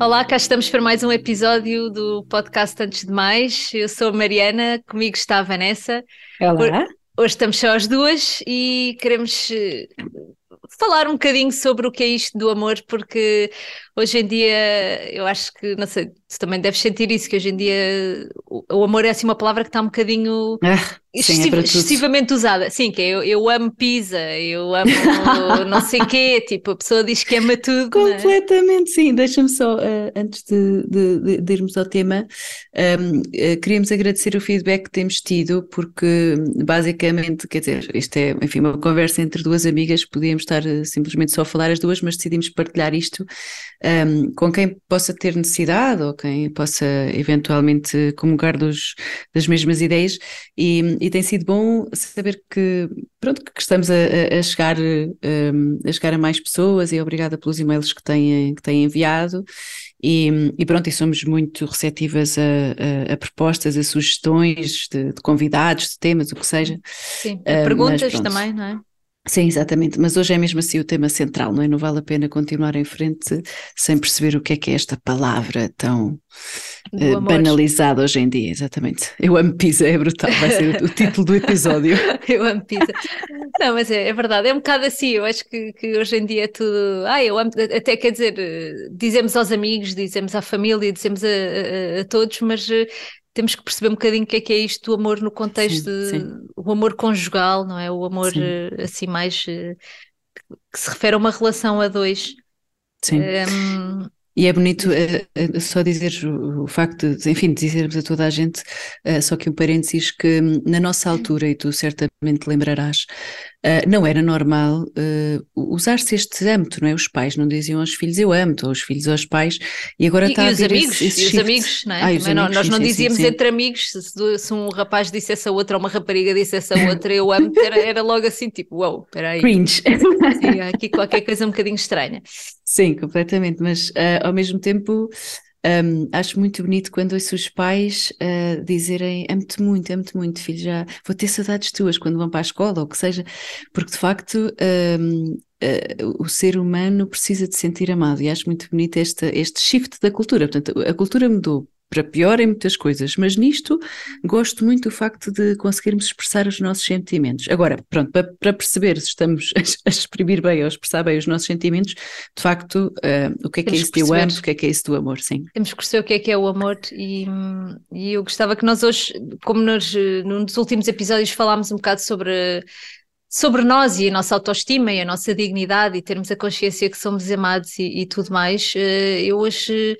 Olá, cá estamos para mais um episódio do podcast Antes de Mais. Eu sou a Mariana, comigo está a Vanessa. Olá. Hoje estamos só as duas e queremos eh, falar um bocadinho sobre o que é isto do amor, porque hoje em dia eu acho que, não sei, tu também deves sentir isso, que hoje em dia o, amor é assim uma palavra que está um bocadinho Ah, sim, é excessivamente usada. Sim, que é eu, eu amo pizza, eu amo não sei quê, tipo, a pessoa diz que ama tudo. é? Completamente, sim. Deixa-me só, eh, antes de, de- de- irmos ao tema, ehm, eh, queríamos agradecer o feedback que temos tido, porque basicamente, quer dizer, isto é, enfim, uma conversa entre duas amigas, podíamos estar eh, simplesmente só a falar as duas, mas decidimos partilhar isto ehm, com quem possa ter necessidade ou quem possa eventualmente comungar dos, das mesmas ideias, e, e tem sido bom saber que, pronto, que estamos a, a- chegar, ehm, a chegar a mais pessoas e obrigada pelos e-mails que têm, que têm enviado. E, e pronto, e somos muito receptivas a, a- a propostas, a sugestões de, de convidados, de temas, o que seja. Sim, mas perguntas também, não é? Sim, exatamente, mas hoje é mesmo assim o tema central, não é? Não vale a pena continuar em frente sem perceber o que é que é esta palavra tão eh, amor. banalizada hoje em dia, exatamente. Eu amo pizza, é brutal, vai ser o, o título do episódio. Eu amo pizza. Não, mas é, é verdade, é um bocado assim. Eu acho que, que hoje em dia é tudo. Ah, eu amo. Até quer dizer, eh, dizemos aos amigos, dizemos à família, dizemos a, a- a todos, mas eh, temos que perceber um bocadinho o que é que é isto do amor no contexto Sim, sim. o amor conjugal, não é? O amor Sim. eh, assim mais eh, que se refere a uma relação a dois. Sim. Ehm, E é bonito eh, só dizeres o, facto de, enfim, dizermos a toda a gente, eh, só que um parênteses, que hum, na nossa altura, e tu certamente lembrarás, eh, não era normal eh, usar-se este âmbito, não é? Os pais não diziam aos filhos eu amo-te, ou os filhos aos pais, e agora e, está e a os amigos, esse, esse e os amigos, não é? Ah, os Também não- amigos, nós sim, não sim, sim, dizíamos sim. entre amigos, se, se- um rapaz dissesse a outra ou uma rapariga dissesse a outra, eu amo, era, era logo assim, tipo, uau, wow, espera aí, Cringe. sim, há aqui qualquer coisa um bocadinho estranha. Sim, completamente, mas ah, ao mesmo tempo hum, acho muito bonito quando ouço os pais ah, dizerem amo-te muito, amo-te muito, filho, já vou ter saudades tuas quando vão para a escola ou o que seja, porque de facto hum, ah, o ser humano precisa de sentir amado e acho muito bonito este, este shift da cultura, portanto a cultura mudou para pior em muitas coisas, mas nisto gosto muito do facto de conseguirmos expressar os nossos sentimentos. Agora, pronto, para, para perceber se estamos a, exprimir bem ou a expressar bem os nossos sentimentos, de facto, ah, o que é que é Temos isso que do amo, o que é que é isso do amor, sim. Temos que perceber o que é que é o amor e, e eu gostava que nós hoje, como nós eh, num dos últimos episódios falámos um bocado sobre, sobre nós e a nossa autoestima e a nossa dignidade e termos a consciência que somos amados e, e tudo mais, eh, eu hoje,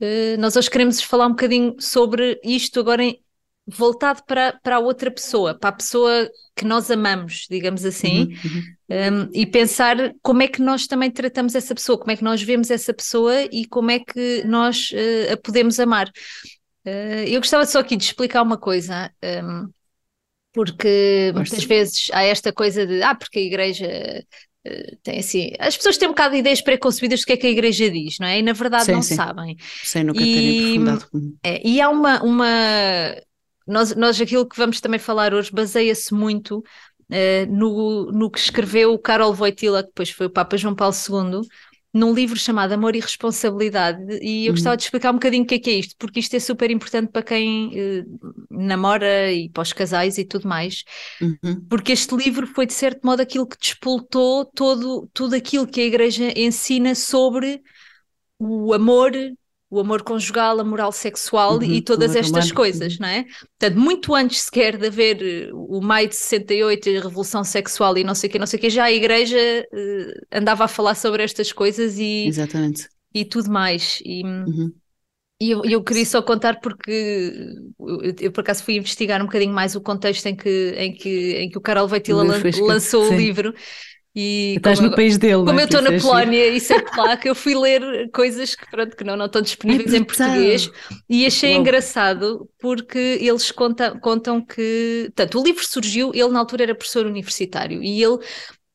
eh, nós hoje queremos falar um bocadinho sobre isto agora em- voltado para, para a outra pessoa, para a pessoa que nós amamos, digamos assim. Uhum, uhum. Um, e pensar como é que nós também tratamos essa pessoa, como é que nós vemos essa pessoa e como é que nós uh, a podemos amar. Uh, eu gostava só aqui de explicar uma coisa, um, porque Força. muitas vezes há esta coisa de ah, porque a igreja tem assim, as pessoas têm um bocado de ideias preconcebidas do que é que a igreja diz, não é? E na verdade Sim, não sim. sabem. Sem nunca E- terem aprofundado. É, e há uma, uma nós, nós aquilo que vamos também falar hoje baseia-se muito eh, no, no que escreveu o Karol Wojtyla, que depois foi o Papa João Paulo II, num livro chamado Amor e Responsabilidade. E eu Uhum. gostava de explicar um bocadinho o que é que é isto, porque isto é super importante para quem eh, namora e para os casais e tudo mais Uhum. porque este livro foi de certo modo aquilo que despoltou todo, tudo aquilo que a Igreja ensina sobre o amor, o amor conjugal, a moral sexual Uhum, e todas estas romano, coisas, não é? Portanto, muito antes sequer de haver eh, o maio de 68 e a revolução sexual e não sei o que, não sei o que, já a Igreja eh, andava a falar sobre estas coisas e, Exatamente. e tudo mais. E, Uhum. e eu, eu queria só contar porque eu, eu, por acaso fui investigar um bocadinho mais o contexto em que, em que, em que o O livro lan- lançou o sim. livro. E Estás como, no país dele, como é? eu estou na é. Polónia e sei que lá que eu fui ler coisas que, pronto, que não, não estão disponíveis em brutal. português e achei engraçado porque eles contam, contam que. Portanto, o livro surgiu, ele na altura era professor universitário e ele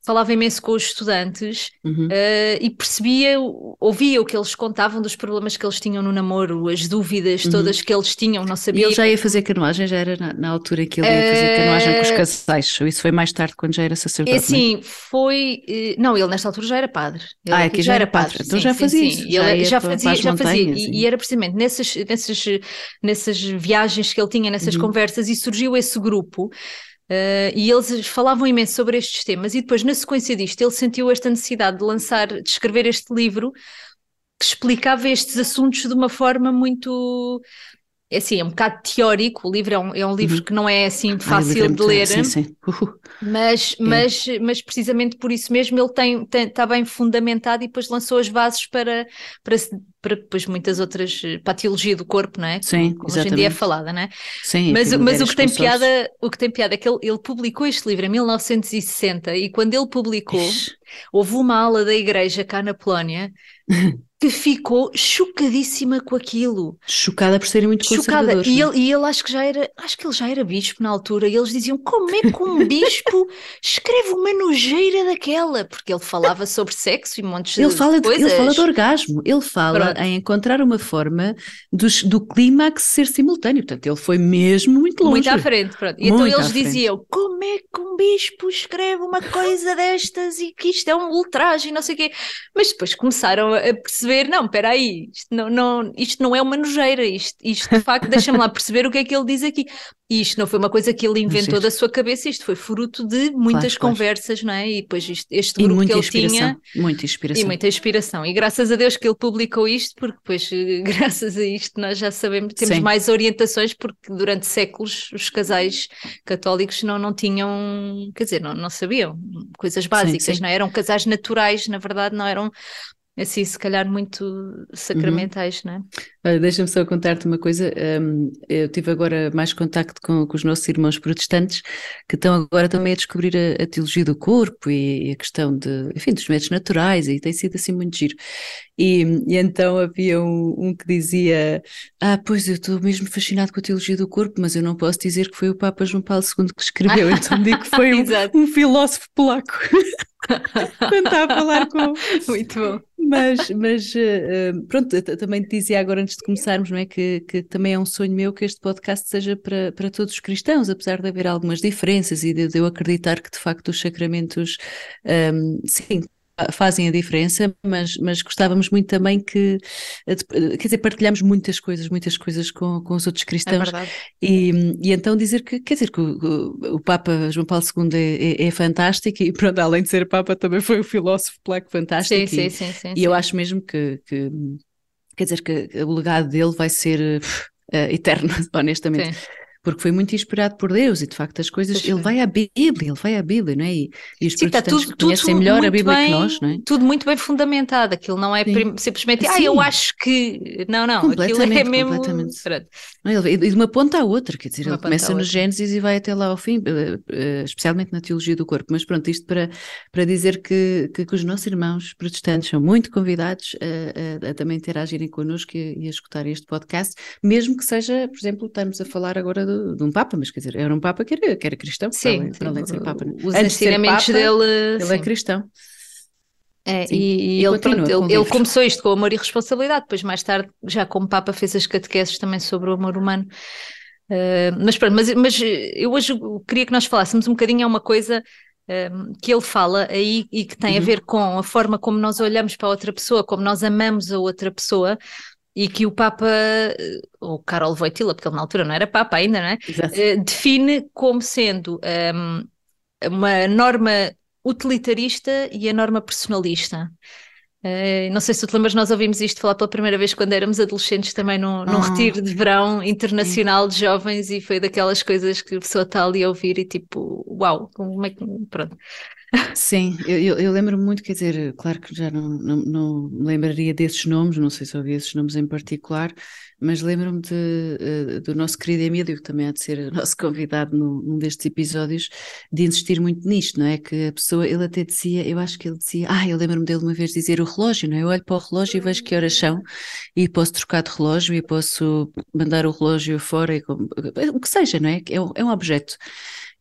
falava imenso com os estudantes uhum. uh, e percebia, ouvia o que eles contavam dos problemas que eles tinham no namoro, as dúvidas uhum. todas que eles tinham, não sabia. E ele já ia fazer canoagem, já era na, na altura que ele ia fazer canoagem com os casais, ou isso foi mais tarde quando já era sacerdote? É assim, foi. Não, ele nesta altura já era padre. Ele ah, aqui já, já era padre, padre. então sim, já fazia sim, isso. Já, ele, já fazia, já fazia. E, e, era precisamente nessas, nessas, nessas viagens que ele tinha, nessas uhum. conversas, e surgiu esse grupo. Uh, e eles falavam imenso sobre estes temas, e depois, na sequência disto, ele sentiu esta necessidade de lançar, de escrever este livro que explicava estes assuntos de uma forma muito é assim, é um bocado teórico, o livro é um, é um livro uhum. que não é assim fácil de ler, sim, sim. Uh, mas, é. mas, mas precisamente por isso mesmo ele tem, tem, está bem fundamentado e depois lançou as bases para, para, para depois muitas outras, para a teologia do corpo, não é? Sim, Como hoje em dia é falada, não é? Sim, mas, mas o que tem piada, o que tem piada é que ele, ele publicou este livro em 1960 e quando ele publicou, Ixi. houve uma aula da igreja cá na Polónia que ficou chocadíssima com aquilo. Chocada por serem muito Chocada. conservadores. E ele, e ele acho que já era, acho que ele já era bispo na altura, e eles diziam: como é que um bispo escreve uma nojeira daquela? Porque ele falava sobre sexo e montes ele de fala de, coisas. Ele fala de orgasmo, ele fala Pronto. em encontrar uma forma dos, do clímax ser simultâneo. Portanto, ele foi mesmo muito longe. Muito à frente, pronto. E então eles diziam: como é que um bispo escreve uma coisa destas e que isto é um ultraje e não sei o quê. Mas depois começaram a perceber perceber, não, espera aí, isto não, não, isto não é uma nojeira, isto, isto de facto, deixa-me lá perceber o que é que ele diz aqui. E isto não foi uma coisa que ele inventou da sua cabeça, isto foi fruto de muitas claro, conversas, claro. não é? E depois isto, este grupo que ele tinha. Muita inspiração. E muita inspiração. E graças a Deus que ele publicou isto, porque depois, graças a isto, nós já sabemos, temos Sim. mais orientações, porque durante séculos os casais católicos não, não tinham, quer dizer, não, não sabiam coisas básicas, sim, sim. não é? eram casais naturais, na verdade, não eram assim, se calhar muito sacramentais, uhum. não é? Deixa-me só contar-te uma coisa. Um, eu tive agora mais contacto com, com, os nossos irmãos protestantes que estão agora também a descobrir a, a teologia do corpo e, e, a questão de, enfim, dos métodos naturais e tem sido assim muito giro. E, e então havia um, um, que dizia: Ah, pois eu estou mesmo fascinado com a teologia do corpo, mas eu não posso dizer que foi o Papa João Paulo II que escreveu, então digo que foi um, um filósofo polaco. Quando está a falar com. Muito bom. Mas, mas uh, pronto, também te dizia agora antes de começarmos, não é? Que, que também é um sonho meu que este podcast seja para, para todos os cristãos, apesar de haver algumas diferenças e de, de eu acreditar que de facto os sacramentos, um, sim, fazem a diferença, mas, mas gostávamos muito também que, eh, eh, quer dizer, partilhamos muitas coisas, muitas coisas com, com os outros cristãos. É e, e então dizer que, quer dizer, que o, o Papa João Paulo II é, é, é, fantástico e pronto, além de ser Papa também foi um filósofo placo fantástico. Sim, e, sim, sim, sim, e eu acho mesmo que, que, quer dizer, que o legado dele vai ser uh, eterno, honestamente. Sim porque foi muito inspirado por Deus e de facto as coisas, ele vai à Bíblia, ele vai à Bíblia, não é? E, e os Sim, tá protestantes tudo, conhecem tudo melhor a Bíblia bem, que nós, não é? Tudo muito bem fundamentado, aquilo não é Sim. simplesmente, ah, eu acho que, não, não, aquilo é mesmo... E de uma ponta à outra, quer dizer, uma ele começa no Gênesis e vai até lá ao fim, eh, eh, especialmente na teologia do corpo, mas pronto, isto para, para dizer que, que, que os nossos irmãos protestantes são muito convidados a, a, a também interagirem connosco e, e, a escutar este podcast, mesmo que seja, por exemplo, estamos a falar agora de, de um Papa, mas quer dizer, era um Papa que era, que era cristão, sim, para além de ser Papa. Os Antes ensinamentos Papa, dele. Ele é sim. é cristão. É, sim, e, e ele, pronto, ele, ele, começou isto com amor e responsabilidade, depois mais tarde, já como Papa, fez as catequeses também sobre o amor humano. Uh, mas pronto, mas, mas eu hoje queria que nós falássemos um bocadinho, é uma coisa um, que ele fala aí e que tem uhum. a ver com a forma como nós olhamos para a outra pessoa, como nós amamos a outra pessoa, e que o Papa, eh, ou Karol Wojtyla, porque ele na altura não era Papa ainda, não é? Uh, define como sendo um, uma norma utilitarista e a norma personalista. Uh, não sei se tu te lembras, nós ouvimos isto falar pela primeira vez quando éramos adolescentes também num, num retiro de verão internacional de jovens e foi daquelas coisas que a pessoa está ali a ouvir e tipo, uau, como é que. Pronto. Sim, eu, eu lembro-me muito, quer dizer, claro que já não, não, não me lembraria desses nomes, não sei se ouvi esses nomes em particular, mas lembro-me de, uh, do nosso querido Emílio, que também há de ser nosso convidado num, num, destes episódios, de insistir muito nisto, não é? Que a pessoa, ele até dizia, eu acho que ele dizia, ah, eu lembro-me dele uma vez dizer o relógio, não é? Eu olho para o relógio e vejo que horas são e posso trocar de relógio e posso mandar o relógio fora, e, o que seja, não é? É um, é um objeto.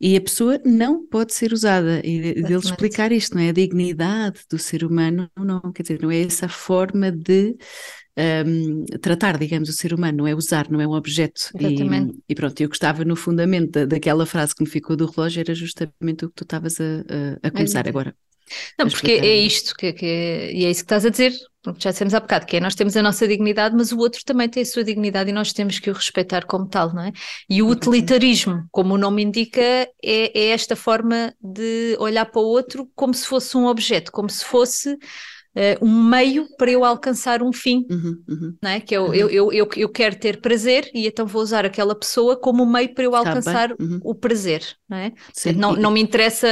E a pessoa não pode ser usada. E dele explicar isto, não é? A dignidade do ser humano, não, quer dizer, não é essa forma de um, tratar, digamos, o ser humano, não é usar, não é um objeto. Exatamente. E, e pronto, eu gostava no fundamento da, daquela frase que me ficou do relógio, era justamente o que tu estavas a, a, a começar agora. Não, porque é isto, que, que, e é isso que estás a dizer, já dissemos há bocado, que é nós temos a nossa dignidade, mas o outro também tem a sua dignidade e nós temos que o respeitar como tal, não é? E o utilitarismo, como o nome indica, é, é esta forma de olhar para o outro como se fosse um objeto, como se fosse uh, um meio para eu alcançar um fim, uhum, uhum, não é? Que eu, uhum. eu, eu, eu, eu, quero ter prazer e então vou usar aquela pessoa como meio para eu alcançar uhum. o prazer, não é? Sim. Não, não me interessa,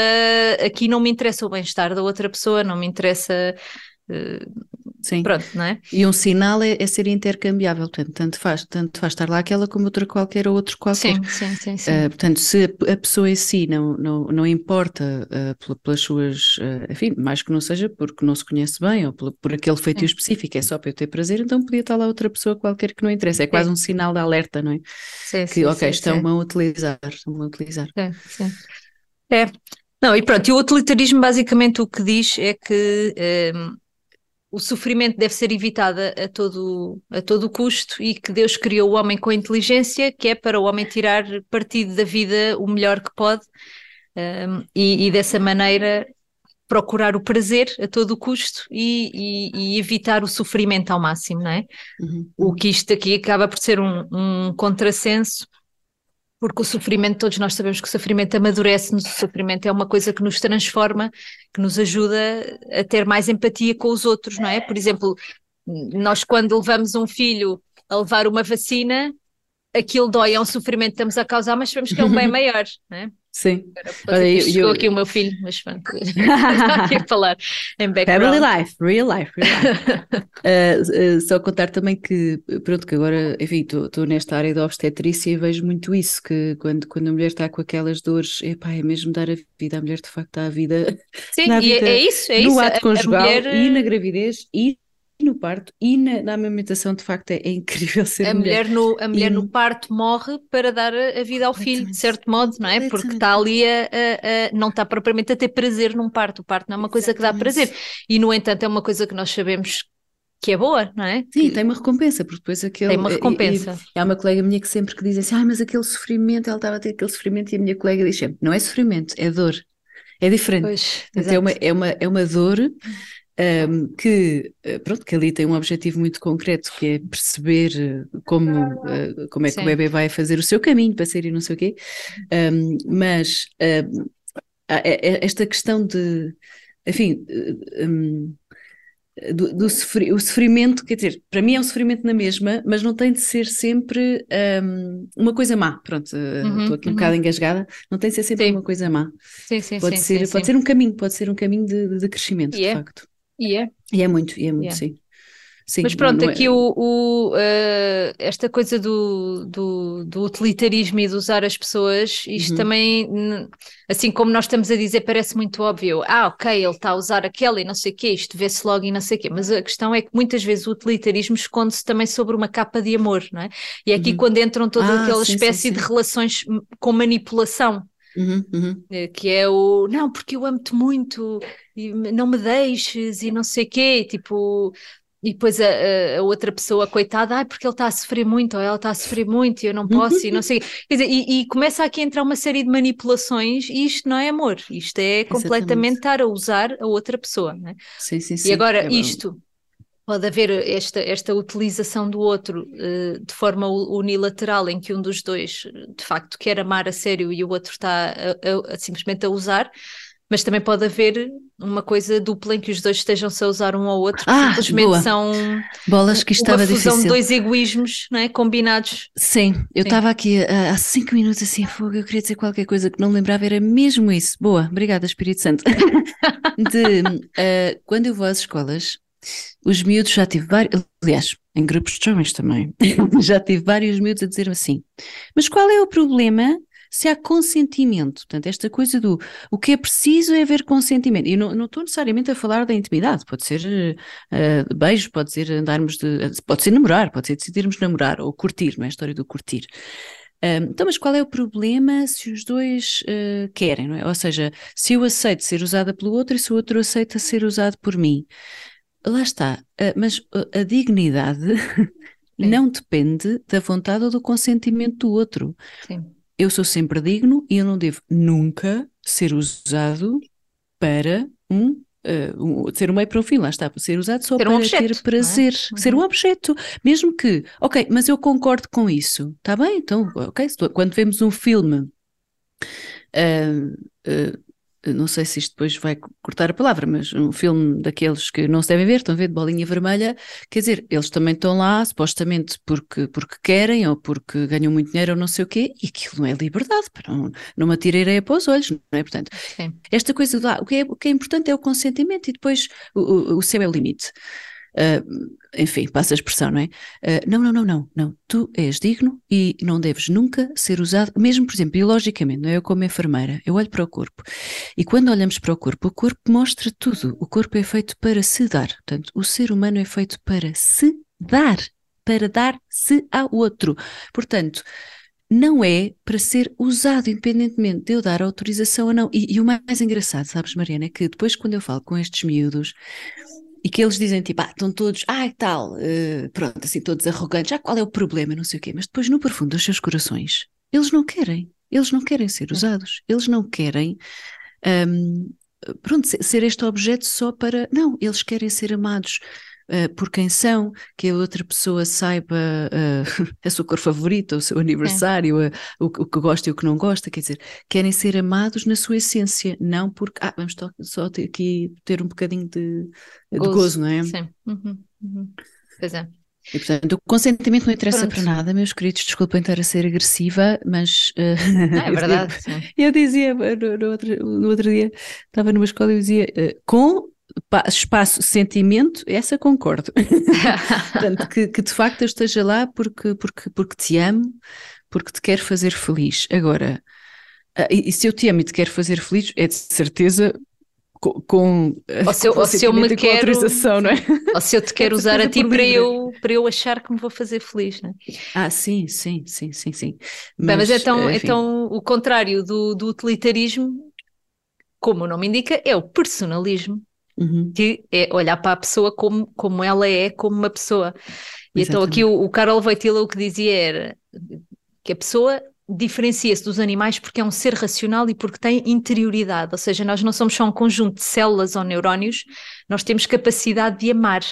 aqui não me interessa o bem-estar da outra pessoa, não me interessa. Sim. Pronto, não é? E um sinal é, é, ser intercambiável, portanto, tanto faz, tanto faz estar lá aquela como outra qualquer ou outro qualquer. Sim, sim, sim. sim. Uh, portanto, se a, a, pessoa em si não, não, não importa uh, pelas suas, uh, enfim, mais que não seja porque não se conhece bem ou por, por aquele feitio específico, é só para eu ter prazer, então podia estar lá outra pessoa qualquer que não interessa. É quase sim. um sinal de alerta, não é? Sim, que, sim, ok, estão-me a utilizar, estão a utilizar. Sim, sim. É. Não, e pronto, e o utilitarismo basicamente o que diz é que um, o sofrimento deve ser evitado a todo, a todo custo e que Deus criou o homem com inteligência, que é para o homem tirar partido da vida o melhor que pode um, e, e, dessa maneira procurar o prazer a todo custo e, e, e, evitar o sofrimento ao máximo, não é? Uhum. O que isto aqui acaba por ser um, um contrassenso porque o sofrimento, todos nós sabemos que o sofrimento amadurece-nos, o sofrimento é uma coisa que nos transforma, que nos ajuda a ter mais empatia com os outros, não é? Por exemplo, nós quando levamos um filho a levar uma vacina, aquilo dói, é um sofrimento que estamos a causar, mas sabemos que é um bem maior, não é? Sim. Agora, eu, chegou eu... aqui o meu filho, mas pronto, aqui a falar em background. Family life, real life, real life. uh, uh, só contar também que, pronto, que agora, enfim, estou nesta área da obstetrícia e vejo muito isso, que quando, quando a mulher está com aquelas dores, epá, é mesmo dar a vida, a mulher de facto dá a vida. Sim, é, vida é isso, é no isso. ato conjugal mulher... e na gravidez e no parto e na, na amamentação, de facto, é, é incrível ser a mulher. mulher no, a mulher e... no parto morre para dar a, vida ao filho, de certo modo, não é? Porque está ali a, a, a, não está propriamente a ter prazer num parto. O parto não é uma coisa Exatamente. que dá prazer. E, no entanto, é uma coisa que nós sabemos que é boa, não é? Sim, que... tem uma recompensa, porque depois aquele... Tem uma recompensa. E, e, há uma colega minha que sempre que diz assim, ah, mas aquele sofrimento, ela estava a ter aquele sofrimento, e a minha colega diz sempre, não é sofrimento, é dor. É diferente. Pois, é, uma, é, uma, é uma dor um, que, eh, pronto, que ali tem um objetivo muito concreto, que é perceber eh, como, uh, como é que Sim. o bebê vai fazer o seu caminho para ser e não sei o quê, um, mas um, esta questão de, enfim, do, do sofri o sofrimento, quer dizer, para mim é um sofrimento na mesma, mas não tem de ser sempre um, uma coisa má. Pronto, uhum, estou aqui um uhum. bocado engasgada, não tem de ser sempre sim. uma coisa má. Sim, sim, pode sim, ser, sim, pode sim. ser um caminho, pode ser um caminho de, de crescimento, e de é. facto. E é. E é muito, e é muito, yeah. sim. Sim, Mas pronto, não, aqui é... o, o uh, esta coisa do, do, do, utilitarismo e de usar as pessoas, isto uhum. também, assim como nós estamos a dizer, parece muito óbvio. Ah, ok, ele está a usar aquela e não sei o quê, isto vê-se logo e não sei o quê. Mas a questão é que muitas vezes o utilitarismo esconde-se também sobre uma capa de amor, não é? E é aqui uhum. quando entram toda ah, aquela sim, espécie sim, sim. de relações com manipulação. Uhum, uhum. Eh, que é o não, porque eu amo-te muito e não me deixes e não sei o quê, tipo, e depois a, a, outra pessoa, coitada, ah, porque ele está a sofrer muito, ou ela está a sofrer muito, e eu não posso, e não sei. Quer dizer, e, e, começa aqui a entrar uma série de manipulações, e isto não é amor, isto é completamente estar a usar a outra pessoa. Né? Sim, sim, sim. E agora, é isto, pode haver esta, esta utilização do outro uh, de forma unilateral, em que um dos dois, de facto, quer amar a sério e o outro está a, a, simplesmente a usar mas também pode haver uma coisa dupla em que os dois estejam-se a usar um ao outro, ah, simplesmente boa. são bolas que estava uma fusão difícil. de dois egoísmos não é? combinados. Sim, eu estava aqui uh, há cinco minutos assim, fogo, eu queria dizer qualquer coisa que não lembrava, era mesmo isso. Boa, obrigada, Espírito Santo. de, uh, quando eu vou às escolas, os miúdos já tive vários, aliás, em grupos de jovens também, já tive vários miúdos a dizer assim, mas qual é o problema se há consentimento. Portanto, esta coisa do o que é preciso é haver consentimento. E não, não estou necessariamente a falar da intimidade, pode ser uh, beijo, pode ser andarmos de. pode ser namorar, pode ser decidirmos namorar ou curtir, não é a história do curtir. Então, mas qual é o problema se os dois uh, querem, não é? Ou seja, se eu aceito ser usada pelo outro e se o outro aceita ser usado por mim. Lá está, uh, mas a dignidade não depende da vontade ou do consentimento do outro. Sim. Eu sou sempre digno e eu não devo nunca ser usado para um uh, ser um meio para um fim, lá está, para ser usado só ser para um objeto, ter prazer, é? ser um uhum. objeto, mesmo que, ok, mas eu concordo com isso, está bem, então, ok, quando vemos um filme uh, uh, não sei se isto depois vai cortar a palavra, mas um filme daqueles que não se devem ver, estão a ver de bolinha vermelha, quer dizer, eles também estão lá supostamente porque, porque querem ou porque ganham muito dinheiro ou não sei o quê, e aquilo não é liberdade, não, não me atirei para os olhos, não é? Portanto, Sim. esta coisa lá, o que, é, o que é importante é o consentimento e depois o, o, o céu é o limite. Uh, enfim, passa a expressão, não é? Uh, não, não, não, não, não. Tu és digno e não deves nunca ser usado, mesmo, por exemplo, biologicamente, não é? Eu como enfermeira, eu olho para o corpo e quando olhamos para o corpo, o corpo mostra tudo. O corpo é feito para se dar. Portanto, o ser humano é feito para se dar, para dar-se ao outro. Portanto, não é para ser usado, independentemente de eu dar autorização ou não. E, e o mais engraçado, sabes, Mariana, é que depois, quando eu falo com estes miúdos, e que eles dizem tipo, ah, estão todos, ah, tal, uh, pronto, assim, todos arrogantes, ah, qual é o problema, não sei o quê, mas depois no profundo dos seus corações, eles não querem, eles não querem ser usados, eles não querem, um, pronto, ser este objeto só para, não, eles querem ser amados, uh, por quem são, que a outra pessoa saiba uh, a sua cor favorita, o seu aniversário, é. o, o, que gosta e o que não gosta, quer dizer, querem ser amados na sua essência, não porque, ah, vamos só ter aqui ter um bocadinho de gozo, de gozo não é? Sim. Uhum, uhum. Pois é. E, portanto, o consentimento não interessa Pronto. para nada, meus queridos, desculpem estar a ser agressiva, mas. Uh, é verdade. eu, eu dizia no, no, outro, no outro dia, estava numa escola e dizia, uh, com espaço sentimento, essa concordo. Portanto, que, que, de facto eu esteja lá porque, porque, porque te amo, porque te quero fazer feliz. Agora, ah, e, e se eu te amo e te quero fazer feliz, é de certeza com, com ou se eu, ou se eu me quero, autorização, não é? Ou se eu te quero usar a ti para eu, para eu achar que me vou fazer feliz, não é? Ah, sim, sim, sim, sim, sim. Mas, Bem, mas é, tão, é tão o contrário do, do utilitarismo, como o nome indica, é o personalismo uhum. que é olhar para a pessoa como, como ela é, como uma pessoa. E então aqui o, o Carol Voitila o que dizia era que a pessoa diferencia-se dos animais porque é um ser racional e porque tem interioridade, ou seja, nós não somos só um conjunto de células ou neurónios, nós temos capacidade de amar.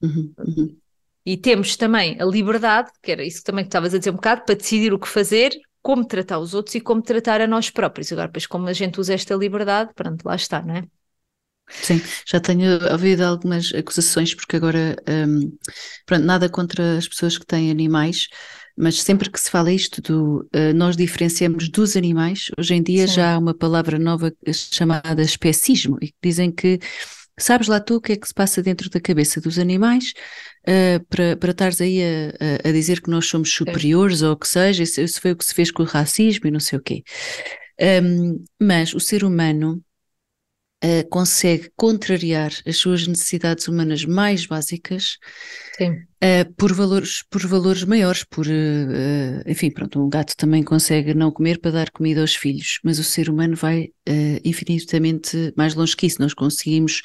Uhum, uhum. E temos também a liberdade, que era isso que também estavas a dizer um bocado, para decidir o que fazer, como tratar os outros e como tratar a nós próprios. Agora, pois, como a gente usa esta liberdade, pronto, lá está, não é? Sim, já tenho ouvido algumas acusações, porque agora, um, pronto, nada contra as pessoas que têm animais, mas sempre que se fala isto do uh, nós diferenciamos dos animais, hoje em dia Sim. já há uma palavra nova chamada especismo, e dizem que sabes lá tu o que é que se passa dentro da cabeça dos animais uh, para, para estares aí a, a, dizer que nós somos superiores ou o que seja, isso, isso foi o que se fez com o racismo e não sei o quê. Um, mas o ser humano uh, consegue contrariar as suas necessidades humanas mais básicas uh, por, valores, por valores maiores, por uh, enfim, pronto, um gato também consegue não comer para dar comida aos filhos, mas o ser humano vai infinitamente mais longe que isso. Nós conseguimos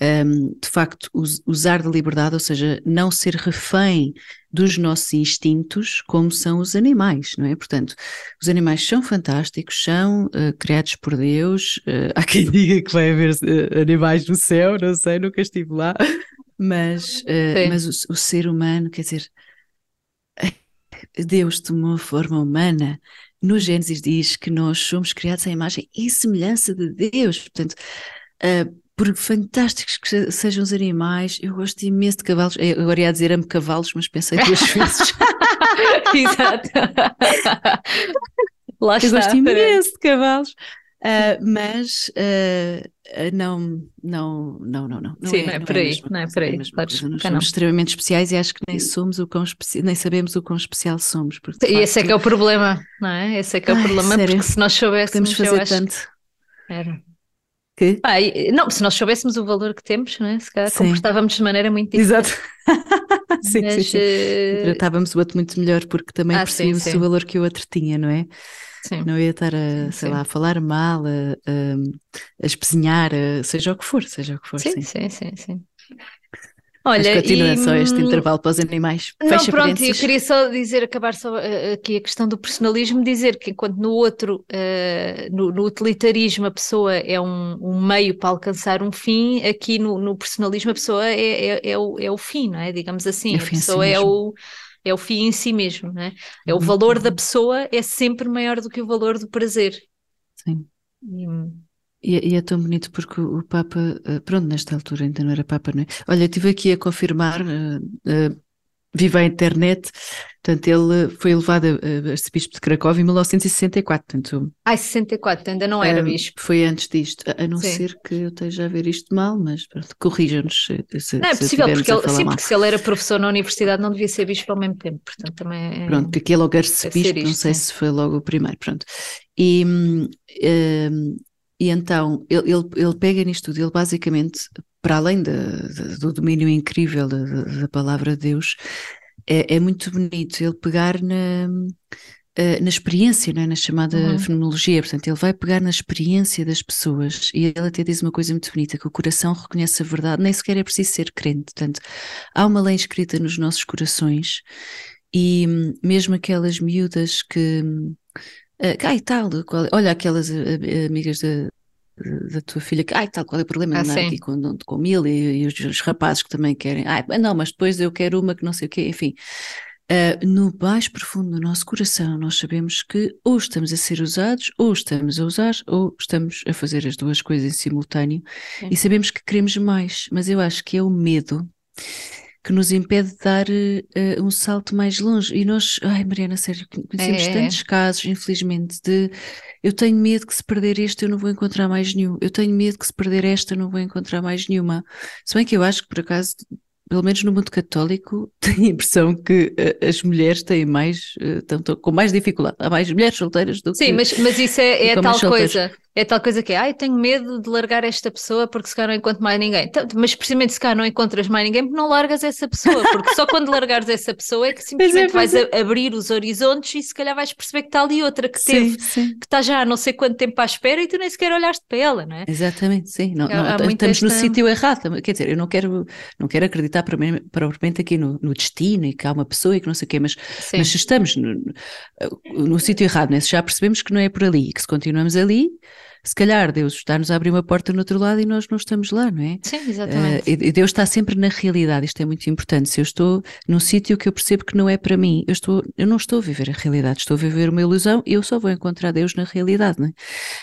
um, de facto usar da liberdade, ou seja, não ser refém dos nossos instintos como são os animais, não é? Portanto, os animais são fantásticos, são uh, criados por Deus, uh, há quem diga que vai haver uh, animais no céu, não sei, nunca estive lá, mas, mas o, o, ser humano, quer dizer, Deus tomou forma humana, no Gênesis diz que nós somos criados à imagem e semelhança de Deus, portanto, por fantásticos que sejam os animais, eu gosto imenso de cavalos. Eu agora ia dizer amo cavalos, mas pensei duas vezes. Exato. Lá eu gosto imenso de cavalos. Uh, mas uh, não, não, não, não, não. Sim, é, não é, por aí, não é por aí. Nós somos extremamente especiais e acho que nem somos o quão nem sabemos o quão especial somos. Porque, e esse é que é o problema, não é? Esse é que é o problema, porque se nós soubéssemos. Podemos fazer tanto. Era. Que? Ah, não, se nós soubéssemos o valor que temos, né, se calhar comportávamos de maneira muito diferente. Exato. sim, Mas, sim, sim. Uh... Tratávamos o outro muito melhor porque também ah, percebíamos sim, sim. o valor que o outro tinha, não é? Sim. Não ia estar a, sei lá, a falar mal, a, a, a espezinhar, a, seja o que for, seja o que for. Sim, sim, sim, sim. Olha, Mas continua e... só este hum, intervalo para os animais. Não, Fecha pronto, eu queria só dizer, acabar só uh, aqui a questão do personalismo, dizer que enquanto no outro, uh, no, no, utilitarismo, a pessoa é um, um, meio para alcançar um fim, aqui no, no personalismo a pessoa é, é, é, o, é o fim, não é? Digamos assim, é a pessoa si é o é o fim em si mesmo, não é? É o uhum. valor da pessoa é sempre maior do que o valor do prazer. Sim. E, e, é, e, é tão bonito porque o Papa, eh, pronto, nesta altura ainda não era Papa, não é? Olha, estive aqui a confirmar, uh, uh, viva a internet, portanto ele foi elevado a, arcebispo de Cracóvia em 1964, portanto... Ai, 64, ainda não era bispo. Foi antes disto, a, não Sim. ser que eu esteja a ver isto mal, mas corrija-nos se, Não, é possível, porque, ele, sim, porque se ele era professor na universidade não devia ser bispo ao mesmo tempo, portanto também é... Pronto, que aquele logo arcebispo, não sei se foi logo o primeiro, pronto. E... Um, e então ele, ele, ele, pega nisto tudo, ele basicamente, para além de, de, do domínio incrível da, palavra de Deus, é, é, muito bonito ele pegar na, eh, na experiência, é? na chamada uhum. fenomenologia, portanto, ele vai pegar na experiência das pessoas e ele até diz uma coisa muito bonita, que o coração reconhece a verdade, nem sequer é preciso ser crente, portanto, há uma lei escrita nos nossos corações e hum, mesmo aquelas miúdas que Uh, ai, tal, qual, olha aquelas uh, amigas da, da tua filha que, ai, tal, qual é o problema ah, de andar aqui com, com mil e, e os, os, rapazes que também querem, ai, não, mas depois eu quero uma que não sei o quê, enfim. Uh, no mais profundo do nosso coração, nós sabemos que ou estamos a ser usados, ou estamos a usar, ou estamos a fazer as duas coisas em simultâneo, Sim. e sabemos que queremos mais, mas eu acho que é o medo que nos impede de dar uh, um salto mais longe. E nós, ai Mariana, sério, conhecemos é, tantos casos, infelizmente, de eu tenho medo que se perder este eu não vou encontrar mais nenhum, eu tenho medo que se perder esta eu não vou encontrar mais nenhuma. Se bem que eu acho que por acaso pelo menos no mundo católico, tenho a impressão que uh, as mulheres têm mais, uh, com mais dificuldade. Há mais mulheres solteiras do Sim, que. Sim, mas, mas isso é, é tal coisa. É tal coisa que é, ai, tenho medo de largar esta pessoa porque se calhar não encontro mais ninguém. Então, mas precisamente se calhar não encontras mais ninguém porque não largas essa pessoa, porque só quando largares essa pessoa é que é, simplesmente é, vais é. abrir os horizontes e se calhar vais perceber que está ali outra que sim, teve, sim. que está já há não sei quanto tempo à espera e tu nem sequer olhaste para ela, não é? Exatamente, sim. Não, não, estamos esta... no sítio errado. Quer dizer, eu não quero, não quero acreditar propriamente aqui no, no destino e que há uma pessoa e que não sei o quê, mas, mas se estamos no, no sítio errado, né? se já percebemos que não é por ali e que se continuamos ali se calhar Deus está-nos a abrir uma porta no outro lado e nós não estamos lá, não é? Sim, exatamente. Uh, e Deus está sempre na realidade, isto é muito importante. Se eu estou num sítio que eu percebo que não é para mim, eu, estou, eu não estou a viver a realidade, estou a viver uma ilusão e eu só vou encontrar Deus na realidade, não é?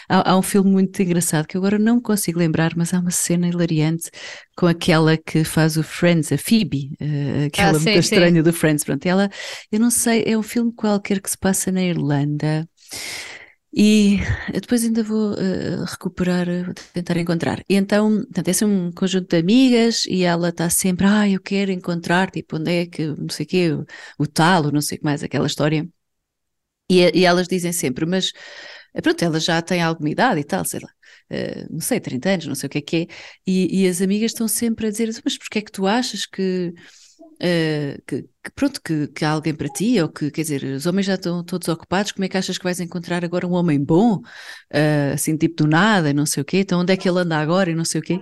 Há, há um filme muito engraçado que agora não consigo lembrar, mas há uma cena hilariante com aquela que faz o Friends, a Phoebe, uh, aquela ah, sim, muito estranha do Friends, pronto, ela, eu não sei, é um filme qualquer que se passa na Irlanda, e depois ainda vou uh, recuperar, vou tentar encontrar. E então, portanto, esse é um conjunto de amigas e ela está sempre, ah, eu quero encontrar, tipo, onde é que, não sei o quê, o, o tal, ou não sei o que mais, aquela história. E, e, elas dizem sempre, mas eh, pronto, ela já tem alguma idade e tal, sei lá, uh, não sei, 30 anos, não sei o que é que é. E, e as amigas estão sempre a dizer, mas porquê é que tu achas que, uh, que que pronto, que, que há alguém para ti, ou que, quer dizer, os homens já estão todos ocupados, como é que achas que vais encontrar agora um homem bom, uh, assim, tipo do nada, não sei o quê, então onde é que ele anda agora e não sei o quê,